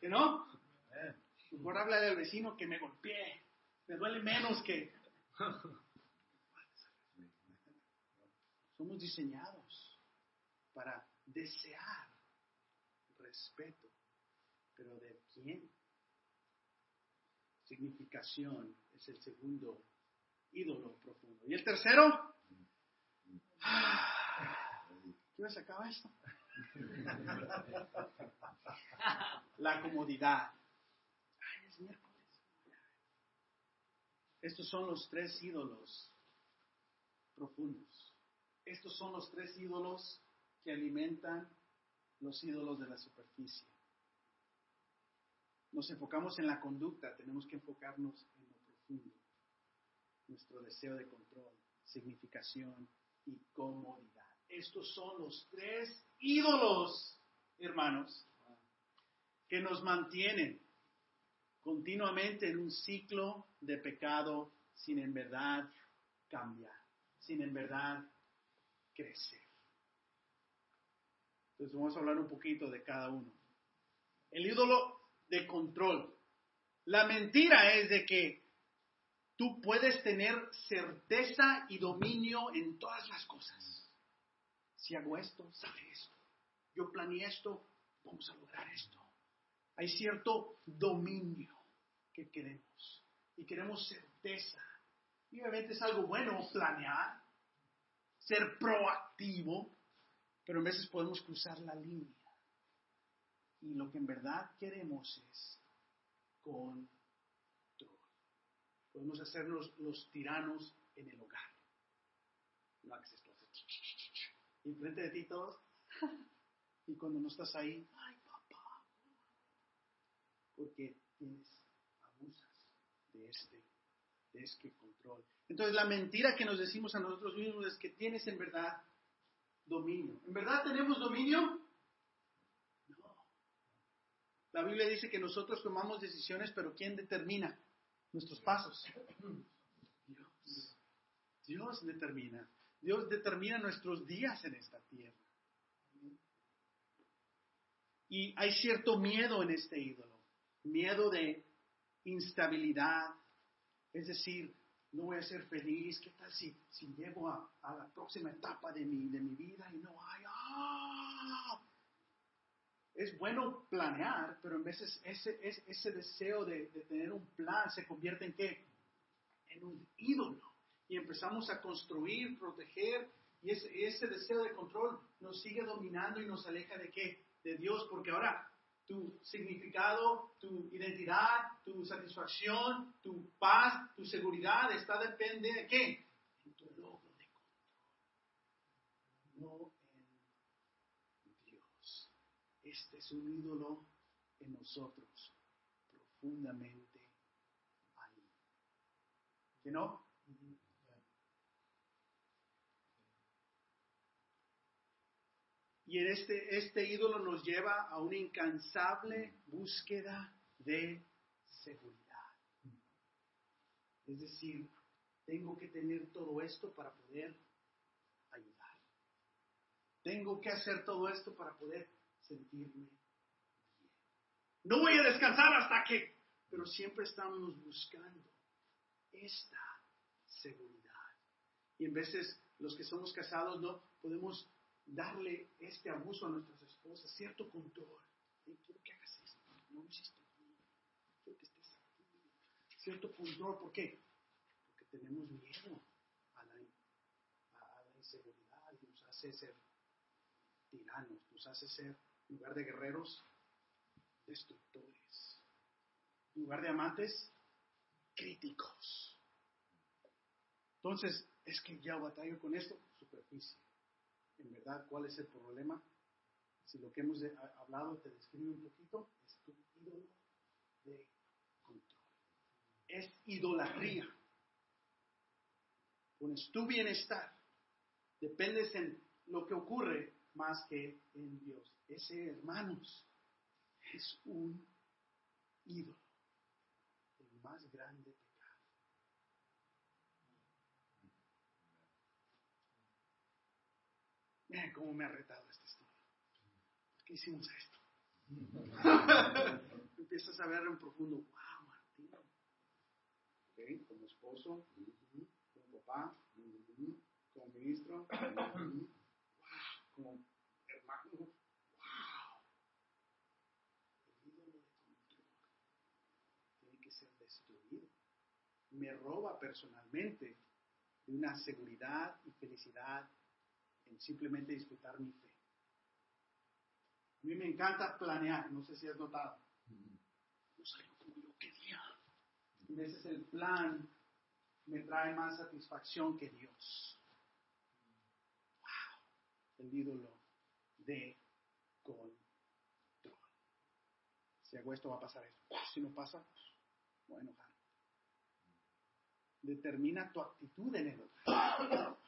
¿Que no? Mejor habla del vecino que me golpeé. Me duele menos que... Somos diseñados para desear respeto. ¿Pero de quién? Significación es el segundo ídolo profundo. ¿Y el tercero? ¿Qué hora se acaba esto? La comodidad. Miércoles. Estos son los tres ídolos profundos. Estos son los tres ídolos que alimentan los ídolos de la superficie. Nos enfocamos en la conducta, tenemos que enfocarnos en lo profundo. Nuestro deseo de control, significación y comodidad. Estos son los tres ídolos, hermanos, que nos mantienen continuamente en un ciclo de pecado sin en verdad cambiar, sin en verdad crecer. Entonces vamos a hablar un poquito de cada uno. El ídolo de control. La mentira es de que tú puedes tener certeza y dominio en todas las cosas. Si hago esto, sale esto. Yo planeé esto, vamos a lograr esto. Hay cierto dominio que queremos y queremos certeza. Y obviamente es algo bueno planear, ser proactivo, pero a veces podemos cruzar la línea. Y lo que en verdad queremos es control. Podemos hacernos los tiranos en el hogar. No hagas esto. Y frente de ti todos. Y cuando no estás ahí, ay papá. Porque tienes, de este, de este control. Entonces la mentira que nos decimos a nosotros mismos es que tienes en verdad dominio. ¿En verdad tenemos dominio? No. La Biblia dice que nosotros tomamos decisiones, pero ¿quién determina nuestros pasos? Dios. Dios determina. Dios determina nuestros días en esta tierra. Y hay cierto miedo en este ídolo. Miedo de instabilidad. Es decir, no voy a ser feliz. ¿Qué tal si, si llego a, la próxima etapa de mi, de mi vida y no hay... ¡ah! Es bueno planear, pero en veces ese, ese, deseo de, tener un plan se convierte en qué? En un ídolo. Y empezamos a construir, proteger, y ese, ese deseo de control nos sigue dominando y nos aleja de qué? De Dios, porque ahora tu significado, tu identidad, tu satisfacción, tu paz, tu seguridad está depende de qué? En tu logro de control, no en Dios. Este es un ídolo en nosotros, profundamente ahí. ¿Que no? Y en este, este ídolo nos lleva a una incansable búsqueda de seguridad. Es decir, tengo que tener todo esto para poder ayudar. Tengo que hacer todo esto para poder sentirme bien. No voy a descansar hasta que, pero siempre estamos buscando esta seguridad. Y en veces los que somos casados no podemos darle este abuso a nuestras esposas, cierto control. quiero que hagas esto, no lo hiciste quiero que estés aquí. Cierto control, ¿por qué? Porque tenemos miedo a la, a la inseguridad y nos hace ser tiranos, nos hace ser, en lugar de guerreros, destructores. En lugar de amantes, críticos. Entonces, es que ya batallo con esto, superficie en verdad cuál es el problema. Si lo que hemos hablado te describe un poquito, es tu ídolo de control. Es idolatría. Pones tu bienestar, dependes en lo que ocurre más que en Dios. Ese, hermanos, es un ídolo, el más grande Cómo me ha retado esta historia. ¿Por qué hicimos esto? Empiezas a ver en profundo, wow, Martín. Okay, como esposo, como papá, como ministro, wow, como hermano, wow. El ídolo de control tiene que ser destruido. Me roba personalmente de una seguridad y felicidad en simplemente disfrutar mi fe. A mí me encanta planear, no sé si has notado. No salió como yo quería. A veces el plan me trae más satisfacción que Dios. Wow, el ídolo de control. Si hago esto va a pasar esto. Si no pasa, voy a enojar. Determina tu actitud en el otro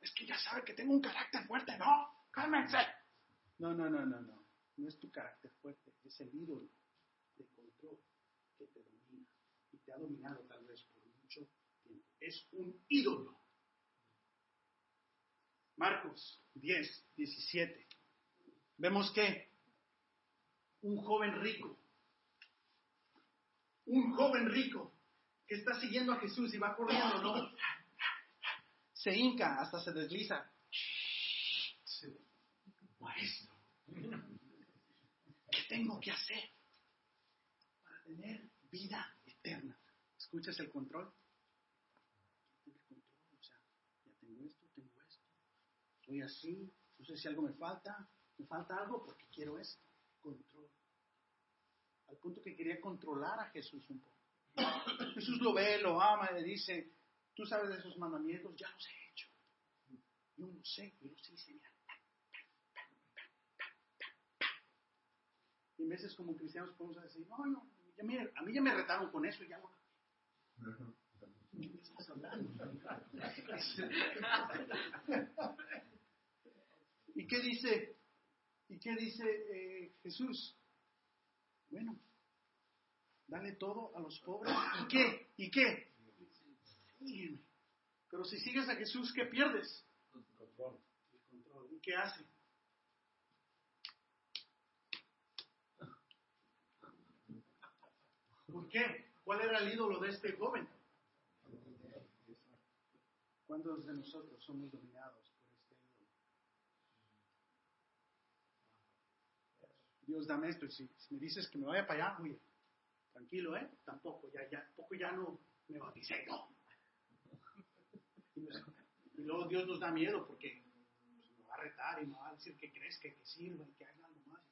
es que ya sabe que tengo un carácter fuerte, ¿no? Cálmense. No, no, no, no, no. No es tu carácter fuerte, es el ídolo de control que te domina y te ha dominado tal vez por mucho tiempo. Es un ídolo. Marcos 10, 17. Vemos que un joven rico, un joven rico que está siguiendo a Jesús y va corriendo, ¿no? Se hinca, hasta se desliza. Maestro, ¿qué tengo que hacer para tener vida eterna? ¿Escuchas el control? El control, o sea, ya tengo esto, tengo esto. Soy así, no sé si algo me falta, me falta algo porque quiero esto. Control. Al punto que quería controlar a Jesús un poco. Jesús lo ve, lo ama, le dice, Tú sabes de esos mandamientos, ya los he hecho. Yo no sé, yo los hice, mira. Y en veces como cristianos podemos decir, no, no, ya a mí ya me retaron con eso ya lo ¿Qué estás hablando? ¿Y qué dice? ¿Y qué dice eh, Jesús? Bueno, dale todo a los pobres. ¿Y qué? ¿Y qué? Sígueme. Pero si sigues a Jesús, ¿qué pierdes? El control. El control. ¿Y qué hace? ¿Por qué? ¿Cuál era el ídolo de este joven? ¿Cuántos de nosotros somos dominados por este ídolo? Dios, dame esto. Y si, si me dices que me vaya para allá, oye, tranquilo, ¿eh? Tampoco, ya, ya, tampoco ya no me bauticé, no. Y, luego Dios nos da miedo porque pues, nos va a retar y nos va a decir que crezca, que sirva y que haga algo más.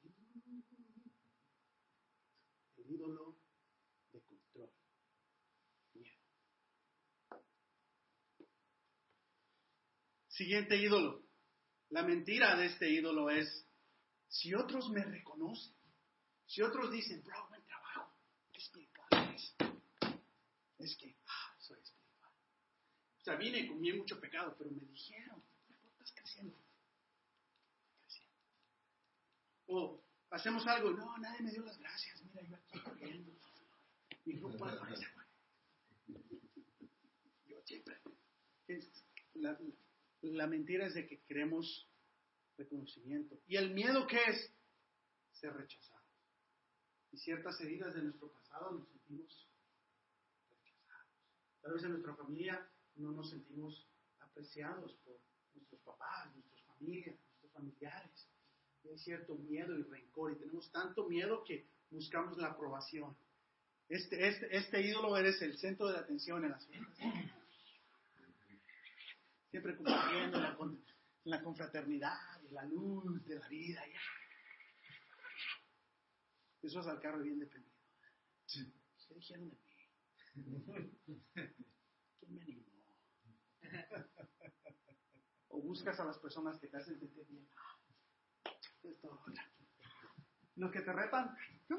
El ídolo de control. Miedo. Siguiente ídolo. La mentira de este ídolo es, si otros me reconocen, si otros dicen, bro, buen trabajo, espiritual eres, es que, ah, soy espiritual. O sea, vine con bien mucho pecado, pero me dijeron, estás creciendo. O hacemos algo, no, nadie me dio las gracias, mira, yo aquí corriendo. Mi de fuerza, güey. Yo siempre. es- la, mentira es de que queremos reconocimiento. ¿Y el miedo qué es? Ser rechazados. Y ciertas heridas de nuestro pasado nos sentimos rechazados. Tal vez en nuestra familia no nos sentimos apreciados por nuestros papás, nuestras familias, nuestros familiares. Y hay cierto miedo y rencor y tenemos tanto miedo que buscamos la aprobación. Este, este, este ídolo eres el centro de la atención en las fiestas. Siempre compartiendo la, con- la confraternidad y la luz de la vida. Eso es al carro bien dependido. ¿Qué dijeron de mí? ¿Quién me animó? O buscas a las personas que te hacen sentir bien. Esto, Los que te retan, ¿qué?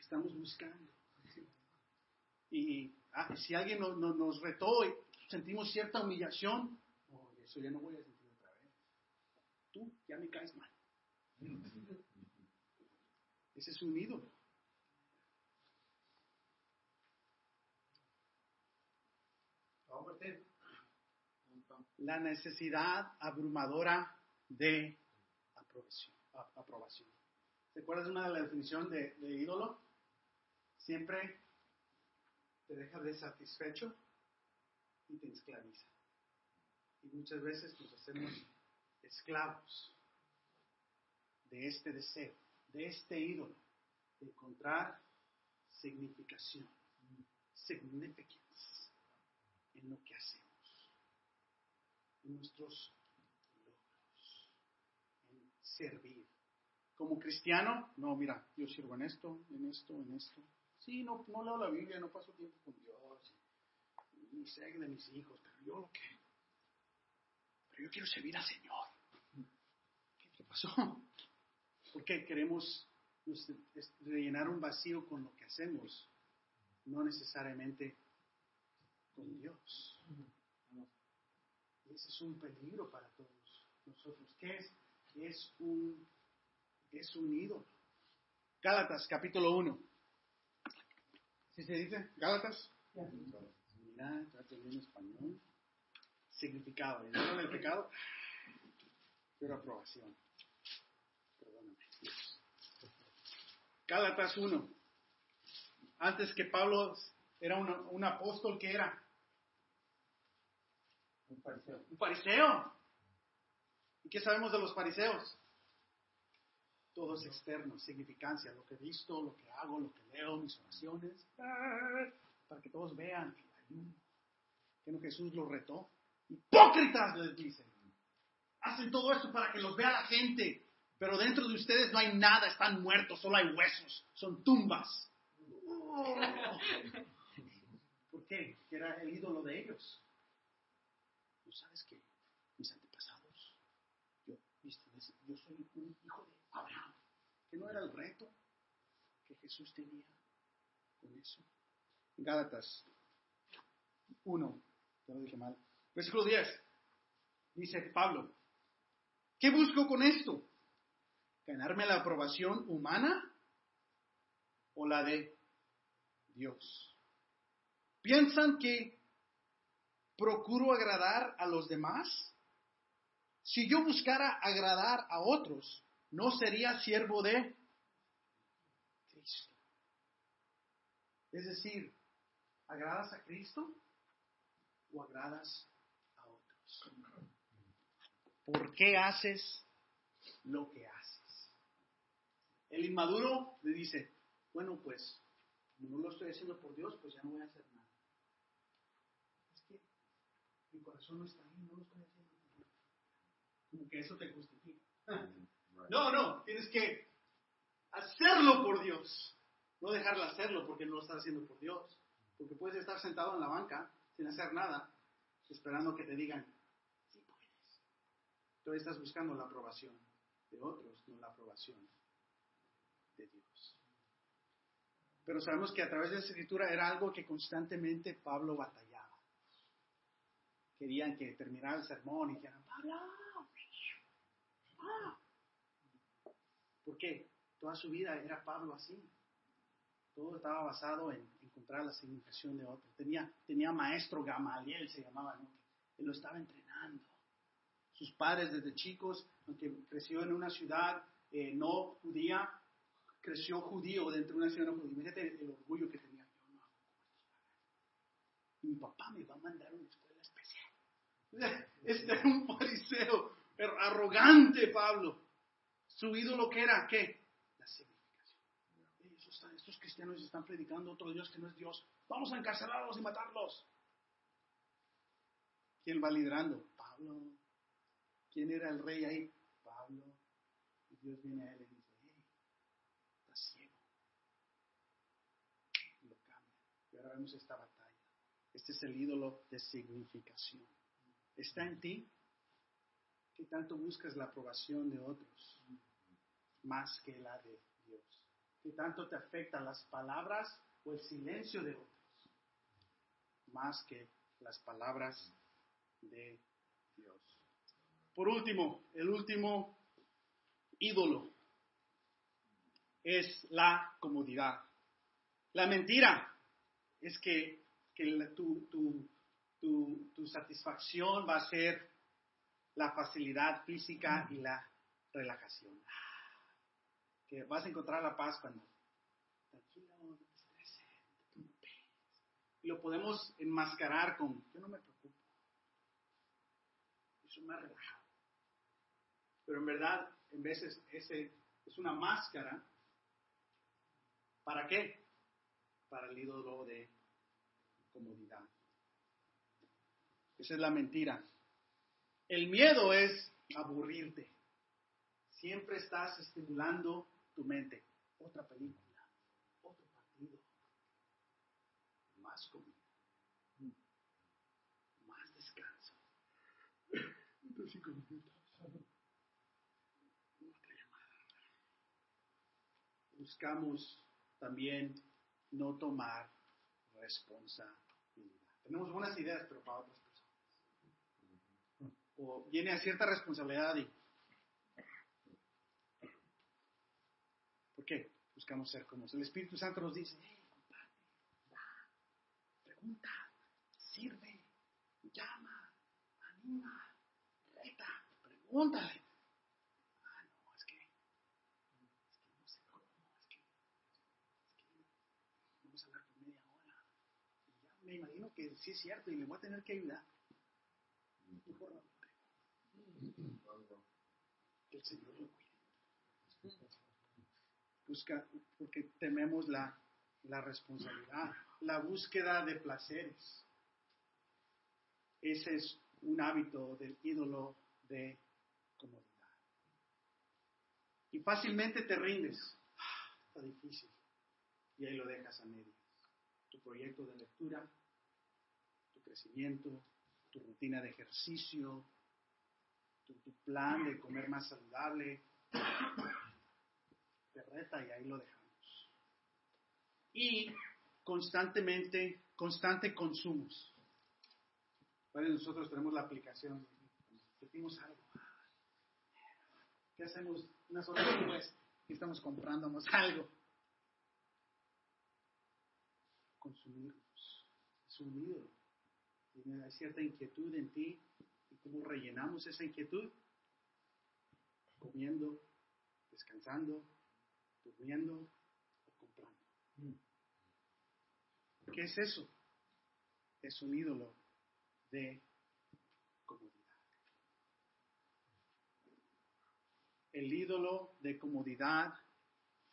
Estamos buscando. Y ah, si alguien no- no- nos retó y sentimos cierta humillación, eso ya no voy a sentir otra vez. Tú ya me caes mal. Ese es un ídolo. Vamos a meter. La necesidad abrumadora de aprobación. aprobación. ¿Te acuerdas de una de las definiciones de, de ídolo? Siempre te deja desatisfecho y te esclaviza. Y muchas veces nos hacemos esclavos de este deseo, de este ídolo, de encontrar significación, significance en lo que hacemos, nuestros logros, en servir. Como cristiano, no, mira, yo sirvo en esto, en esto, en esto. Sí, no, no leo la Biblia, no paso tiempo con Dios, ni sé de mis hijos, pero yo lo que, pero yo quiero servir al Señor. ¿Qué, qué pasó? Porque queremos rellenar un vacío con lo que hacemos, no necesariamente con Dios. Y ese es un peligro para todos nosotros. ¿Qué es? Es un, es un ídolo. Gálatas, capítulo 1. ¿Sí se dice? ¿Gálatas? Mira, trato bien español. Significado. ¿Y no el pecado? Quiero aprobación. Perdóname. Gálatas 1. Antes que Pablo era un, un apóstol, que era? Un fariseo. Un fariseo. ¿Y qué sabemos de los fariseos? Todo es externo, significancia, lo que he visto, lo que hago, lo que leo, mis oraciones, para que todos vean que hay uno. Que no Jesús los retó. Hipócritas, les dicen. Hacen todo esto para que los vea la gente, pero dentro de ustedes no hay nada, están muertos, solo hay huesos, son tumbas. Oh. ¿Por qué? Que era el ídolo de ellos. ¿No sabes que mis antepasados, yo, viste, yo soy un hijo de Abraham, que no era el reto que Jesús tenía con eso? Gálatas 1, ya lo dije mal, versículo 10, dice Pablo, ¿Qué busco con esto? ¿Ganarme la aprobación humana o la de Dios? ¿Piensan que procuro agradar a los demás? Si yo buscara agradar a otros, no sería siervo de Cristo. Es decir, ¿agradas a Cristo o agradas a otros? ¿Por qué haces lo que haces? El inmaduro le dice, bueno, pues, no lo estoy haciendo por Dios, pues ya no voy a hacer nada. Es que mi corazón no está ahí, no lo estoy haciendo. Como que eso te justifica. No, no, tienes que hacerlo por Dios. No dejarle hacerlo porque no lo estás haciendo por Dios. Porque puedes estar sentado en la banca sin hacer nada, esperando que te digan, sí puedes. Tú estás buscando la aprobación de otros, no la aprobación de Dios. Pero sabemos que a través de esa escritura era algo que constantemente Pablo batallaba. Querían que terminara el sermón y dijeran, Pablo, ah". ¿por qué? Toda su vida era Pablo así. Todo estaba basado en encontrar la significación de otro. Tenía, tenía maestro Gamaliel, se llamaba, ¿no? Él lo estaba entrenando. Sus padres desde chicos, aunque creció en una ciudad eh, no judía, creció judío dentro de una ciudad no judía. Fíjate el orgullo que tenía. Yo no mi papá me va a mandar a una. Este era un fariseo arrogante, Pablo. Su ídolo que era, ¿qué? La significación. Estos cristianos están predicando otro Dios que no es Dios. Vamos a encarcelarlos y matarlos. ¿Quién va liderando? Pablo. ¿Quién era el rey ahí? Pablo. Y Dios viene a él y dice, hey, estás ciego. Y lo cambia. Y ahora vemos esta batalla. Este es el ídolo de significación. ¿Está en ti? ¿Qué tanto buscas la aprobación de otros más que la de Dios? ¿Qué tanto te afectan las palabras o el silencio de otros más que las palabras de Dios? Por último, el último ídolo es la comodidad. La mentira es que, que tu, tu, tu, tu satisfacción va a ser la facilidad física y la relajación. Que vas a encontrar la paz cuando tranquilo, no te estreses, Y lo podemos enmascarar con yo no me preocupo. Eso me ha relajado. Pero en verdad, en veces ese es una máscara. ¿Para qué? Para el ídolo de comodidad. Esa es la mentira. El miedo es aburrirte. Siempre estás estimulando tu mente. Otra película, otro partido, más comida, más descanso. Buscamos también no tomar responsabilidad. Tenemos buenas ideas, pero para otras o viene a cierta responsabilidad y ¿por qué? Buscamos ser como el Espíritu Santo nos dice, hey, compadre, da, pregunta, sirve, llama, anima, reta, pregúntale. Ah, no, es que, es que no sé cómo, es que, es que vamos a hablar por media hora. Me imagino que sí es cierto y le voy a tener que ayudar. No. Que el Señor lo cuide. Busca, porque tememos la, la responsabilidad, la búsqueda de placeres. Ese es un hábito del ídolo de comodidad. Y fácilmente te rindes. Ah, está difícil. Y ahí lo dejas a medias. Tu proyecto de lectura, tu crecimiento, tu rutina de ejercicio, tu, plan de comer más saludable, te reta y ahí lo dejamos. Y constantemente, constante consumos. Bueno, nosotros tenemos la aplicación, sentimos algo, ¿Qué hacemos unas horas después? Y estamos comprándonos algo. Consumirnos. Es un ídolo. Tiene cierta inquietud en ti. ¿Y cómo rellenamos esa inquietud? Comiendo, descansando, durmiendo o comprando. ¿Qué es eso? Es un ídolo de comodidad. El ídolo de comodidad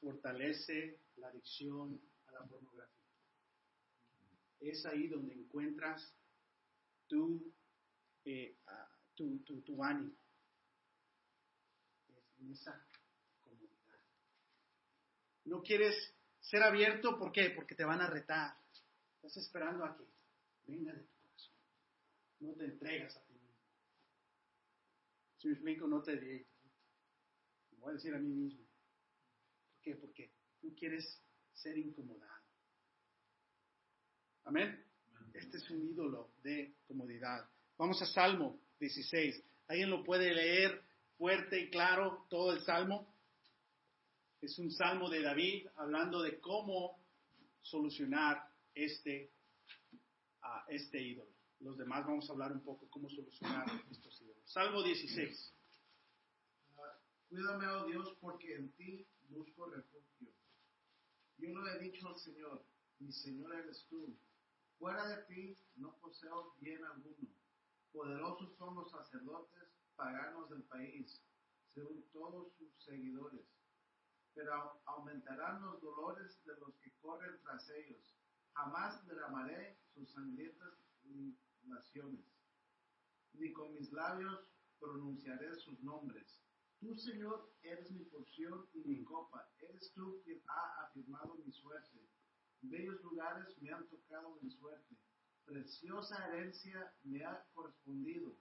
fortalece la adicción a la pornografía. Es ahí donde encuentras tu, eh, tu, tu, tu ánimo. Es en esa comodidad. No quieres ser abierto, ¿por qué? Porque te van a retar. Estás esperando a que venga de tu corazón. No te entregas a ti mismo. Si me explico, no te diré. Me voy a decir a mí mismo. ¿Por qué? Porque tú quieres ser incomodado. Amén. Este es un ídolo de comodidad. Vamos a Salmo 16. ¿Alguien lo puede leer fuerte y claro todo el Salmo? Es un salmo de David hablando de cómo solucionar este, este ídolo. Los demás vamos a hablar un poco cómo solucionar estos ídolos. Salmo 16. Uh, cuídame, oh Dios, porque en ti busco refugio. Yo lo he dicho al Señor, mi Señor eres tú. Fuera de ti no poseo bien alguno. Poderosos son los sacerdotes paganos del país, según todos sus seguidores. Pero aumentarán los dolores de los que corren tras ellos. Jamás derramaré sus sangrientas libaciones, ni con mis labios pronunciaré sus nombres. Tú, Señor, eres mi porción y mi copa. Eres tú quien ha afirmado mi suerte. Bellos lugares me han tocado mi suerte. Preciosa herencia me ha correspondido.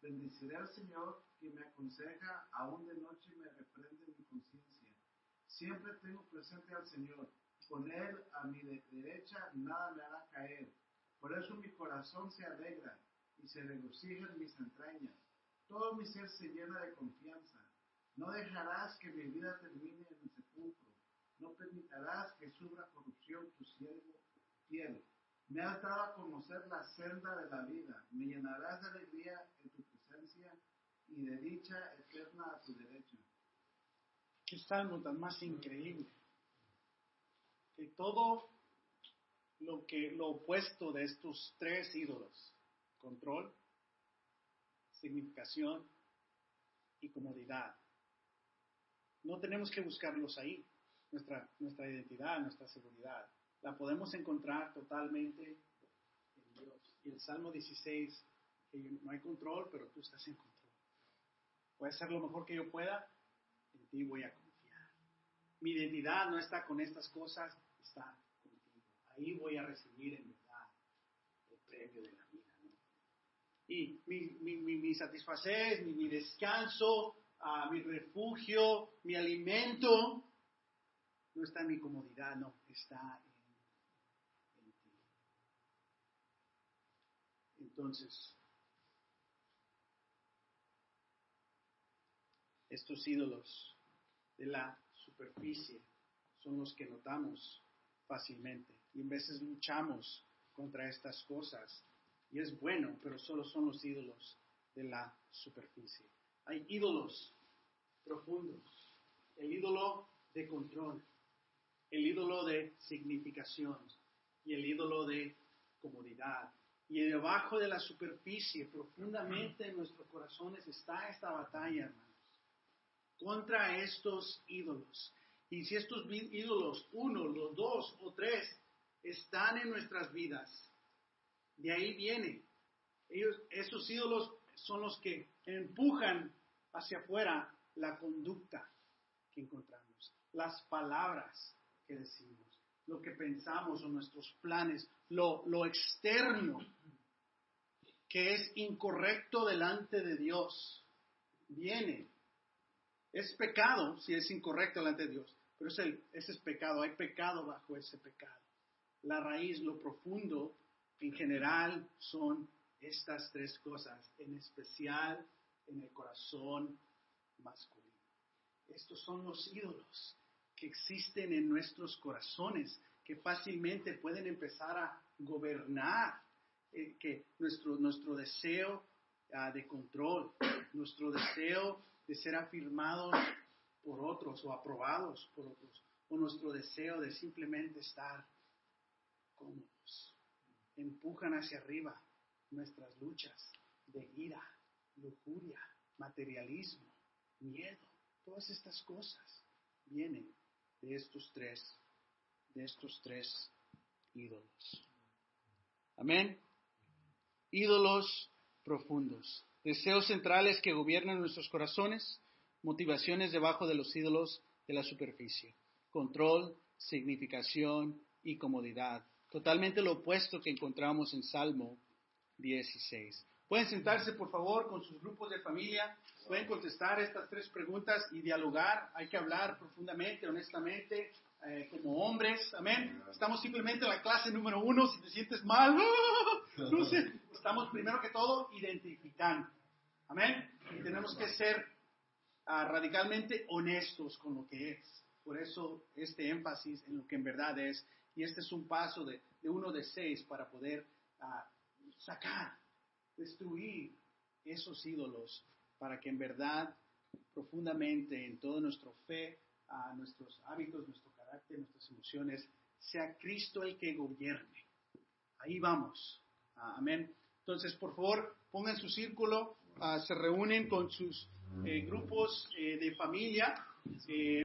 Bendiciré al Señor que me aconseja, aún de noche me reprende mi conciencia. Siempre tengo presente al Señor. Con Él a mi de derecha nada me hará caer. Por eso mi corazón se alegra y se regocija en mis entrañas. Todo mi ser se llena de confianza. No dejarás que mi vida termine en el sepulcro. No permitirás que sufra corrupción tu siervo fiel. Me has dado a conocer la senda de la vida. Me llenarás de alegría en tu presencia y de dicha eterna a tu derecha. Qué salmo tan más increíble. Que todo lo que lo opuesto de estos tres ídolos, control, significación y comodidad, no tenemos que buscarlos ahí. Nuestra, nuestra identidad, nuestra seguridad, la podemos encontrar totalmente en Dios. Y el Salmo 16, que no hay control, pero tú estás en control. Voy a hacer lo mejor que yo pueda, en ti voy a confiar. Mi identidad no está con estas cosas, está contigo. Ahí voy a recibir en verdad el premio de la vida. Y mi, mi, mi, mi satisfacer, mi, mi descanso, uh, mi refugio, mi alimento, no está en mi comodidad, no, está en, en ti. Entonces, estos ídolos de la superficie son los que notamos fácilmente y en veces luchamos contra estas cosas y es bueno, pero solo son los ídolos de la superficie. Hay ídolos profundos, el ídolo de control, el ídolo de significación y el ídolo de comodidad. Y debajo de la superficie, profundamente en nuestros corazones, está esta batalla, hermanos, contra estos ídolos. Y si estos ídolos, uno, los dos o tres, están en nuestras vidas, de ahí viene. Ellos, esos ídolos son los que empujan hacia afuera la conducta que encontramos, las palabras que decimos, lo que pensamos o nuestros planes, lo, lo externo que es incorrecto delante de Dios, viene. Es pecado si es incorrecto delante de Dios, pero es el, ese es pecado, hay pecado bajo ese pecado. La raíz, lo profundo, en general son estas tres cosas, en especial en el corazón masculino. Estos son los ídolos que existen en nuestros corazones, que fácilmente pueden empezar a gobernar, que nuestro, nuestro deseo ah, de control, nuestro deseo de ser afirmados por otros o aprobados por otros, o nuestro deseo de simplemente estar cómodos, empujan hacia arriba nuestras luchas de ira, lujuria, materialismo, miedo, todas estas cosas vienen de estos tres, de estos tres ídolos. Amén. Ídolos profundos, deseos centrales que gobiernan nuestros corazones, motivaciones debajo de los ídolos de la superficie, control, significación y comodidad. Totalmente lo opuesto que encontramos en Salmo 16. Pueden sentarse, por favor, con sus grupos de familia. Pueden contestar estas tres preguntas y dialogar. Hay que hablar profundamente, honestamente, eh, como hombres. Amén. Estamos simplemente en la clase número uno. Si te sientes mal, no sé. Estamos primero que todo identificando. Amén. Y tenemos que ser ah, radicalmente honestos con lo que es. Por eso este énfasis en lo que en verdad es. Y este es un paso de, uno de seis para poder ah, sacar destruir esos ídolos para que en verdad, profundamente, en toda nuestra fe, a nuestros hábitos, nuestro carácter, nuestras emociones, sea Cristo el que gobierne. Ahí vamos. Amén. Entonces, por favor, pongan su círculo, ah, se reúnen con sus eh, grupos eh, de familia. Eh,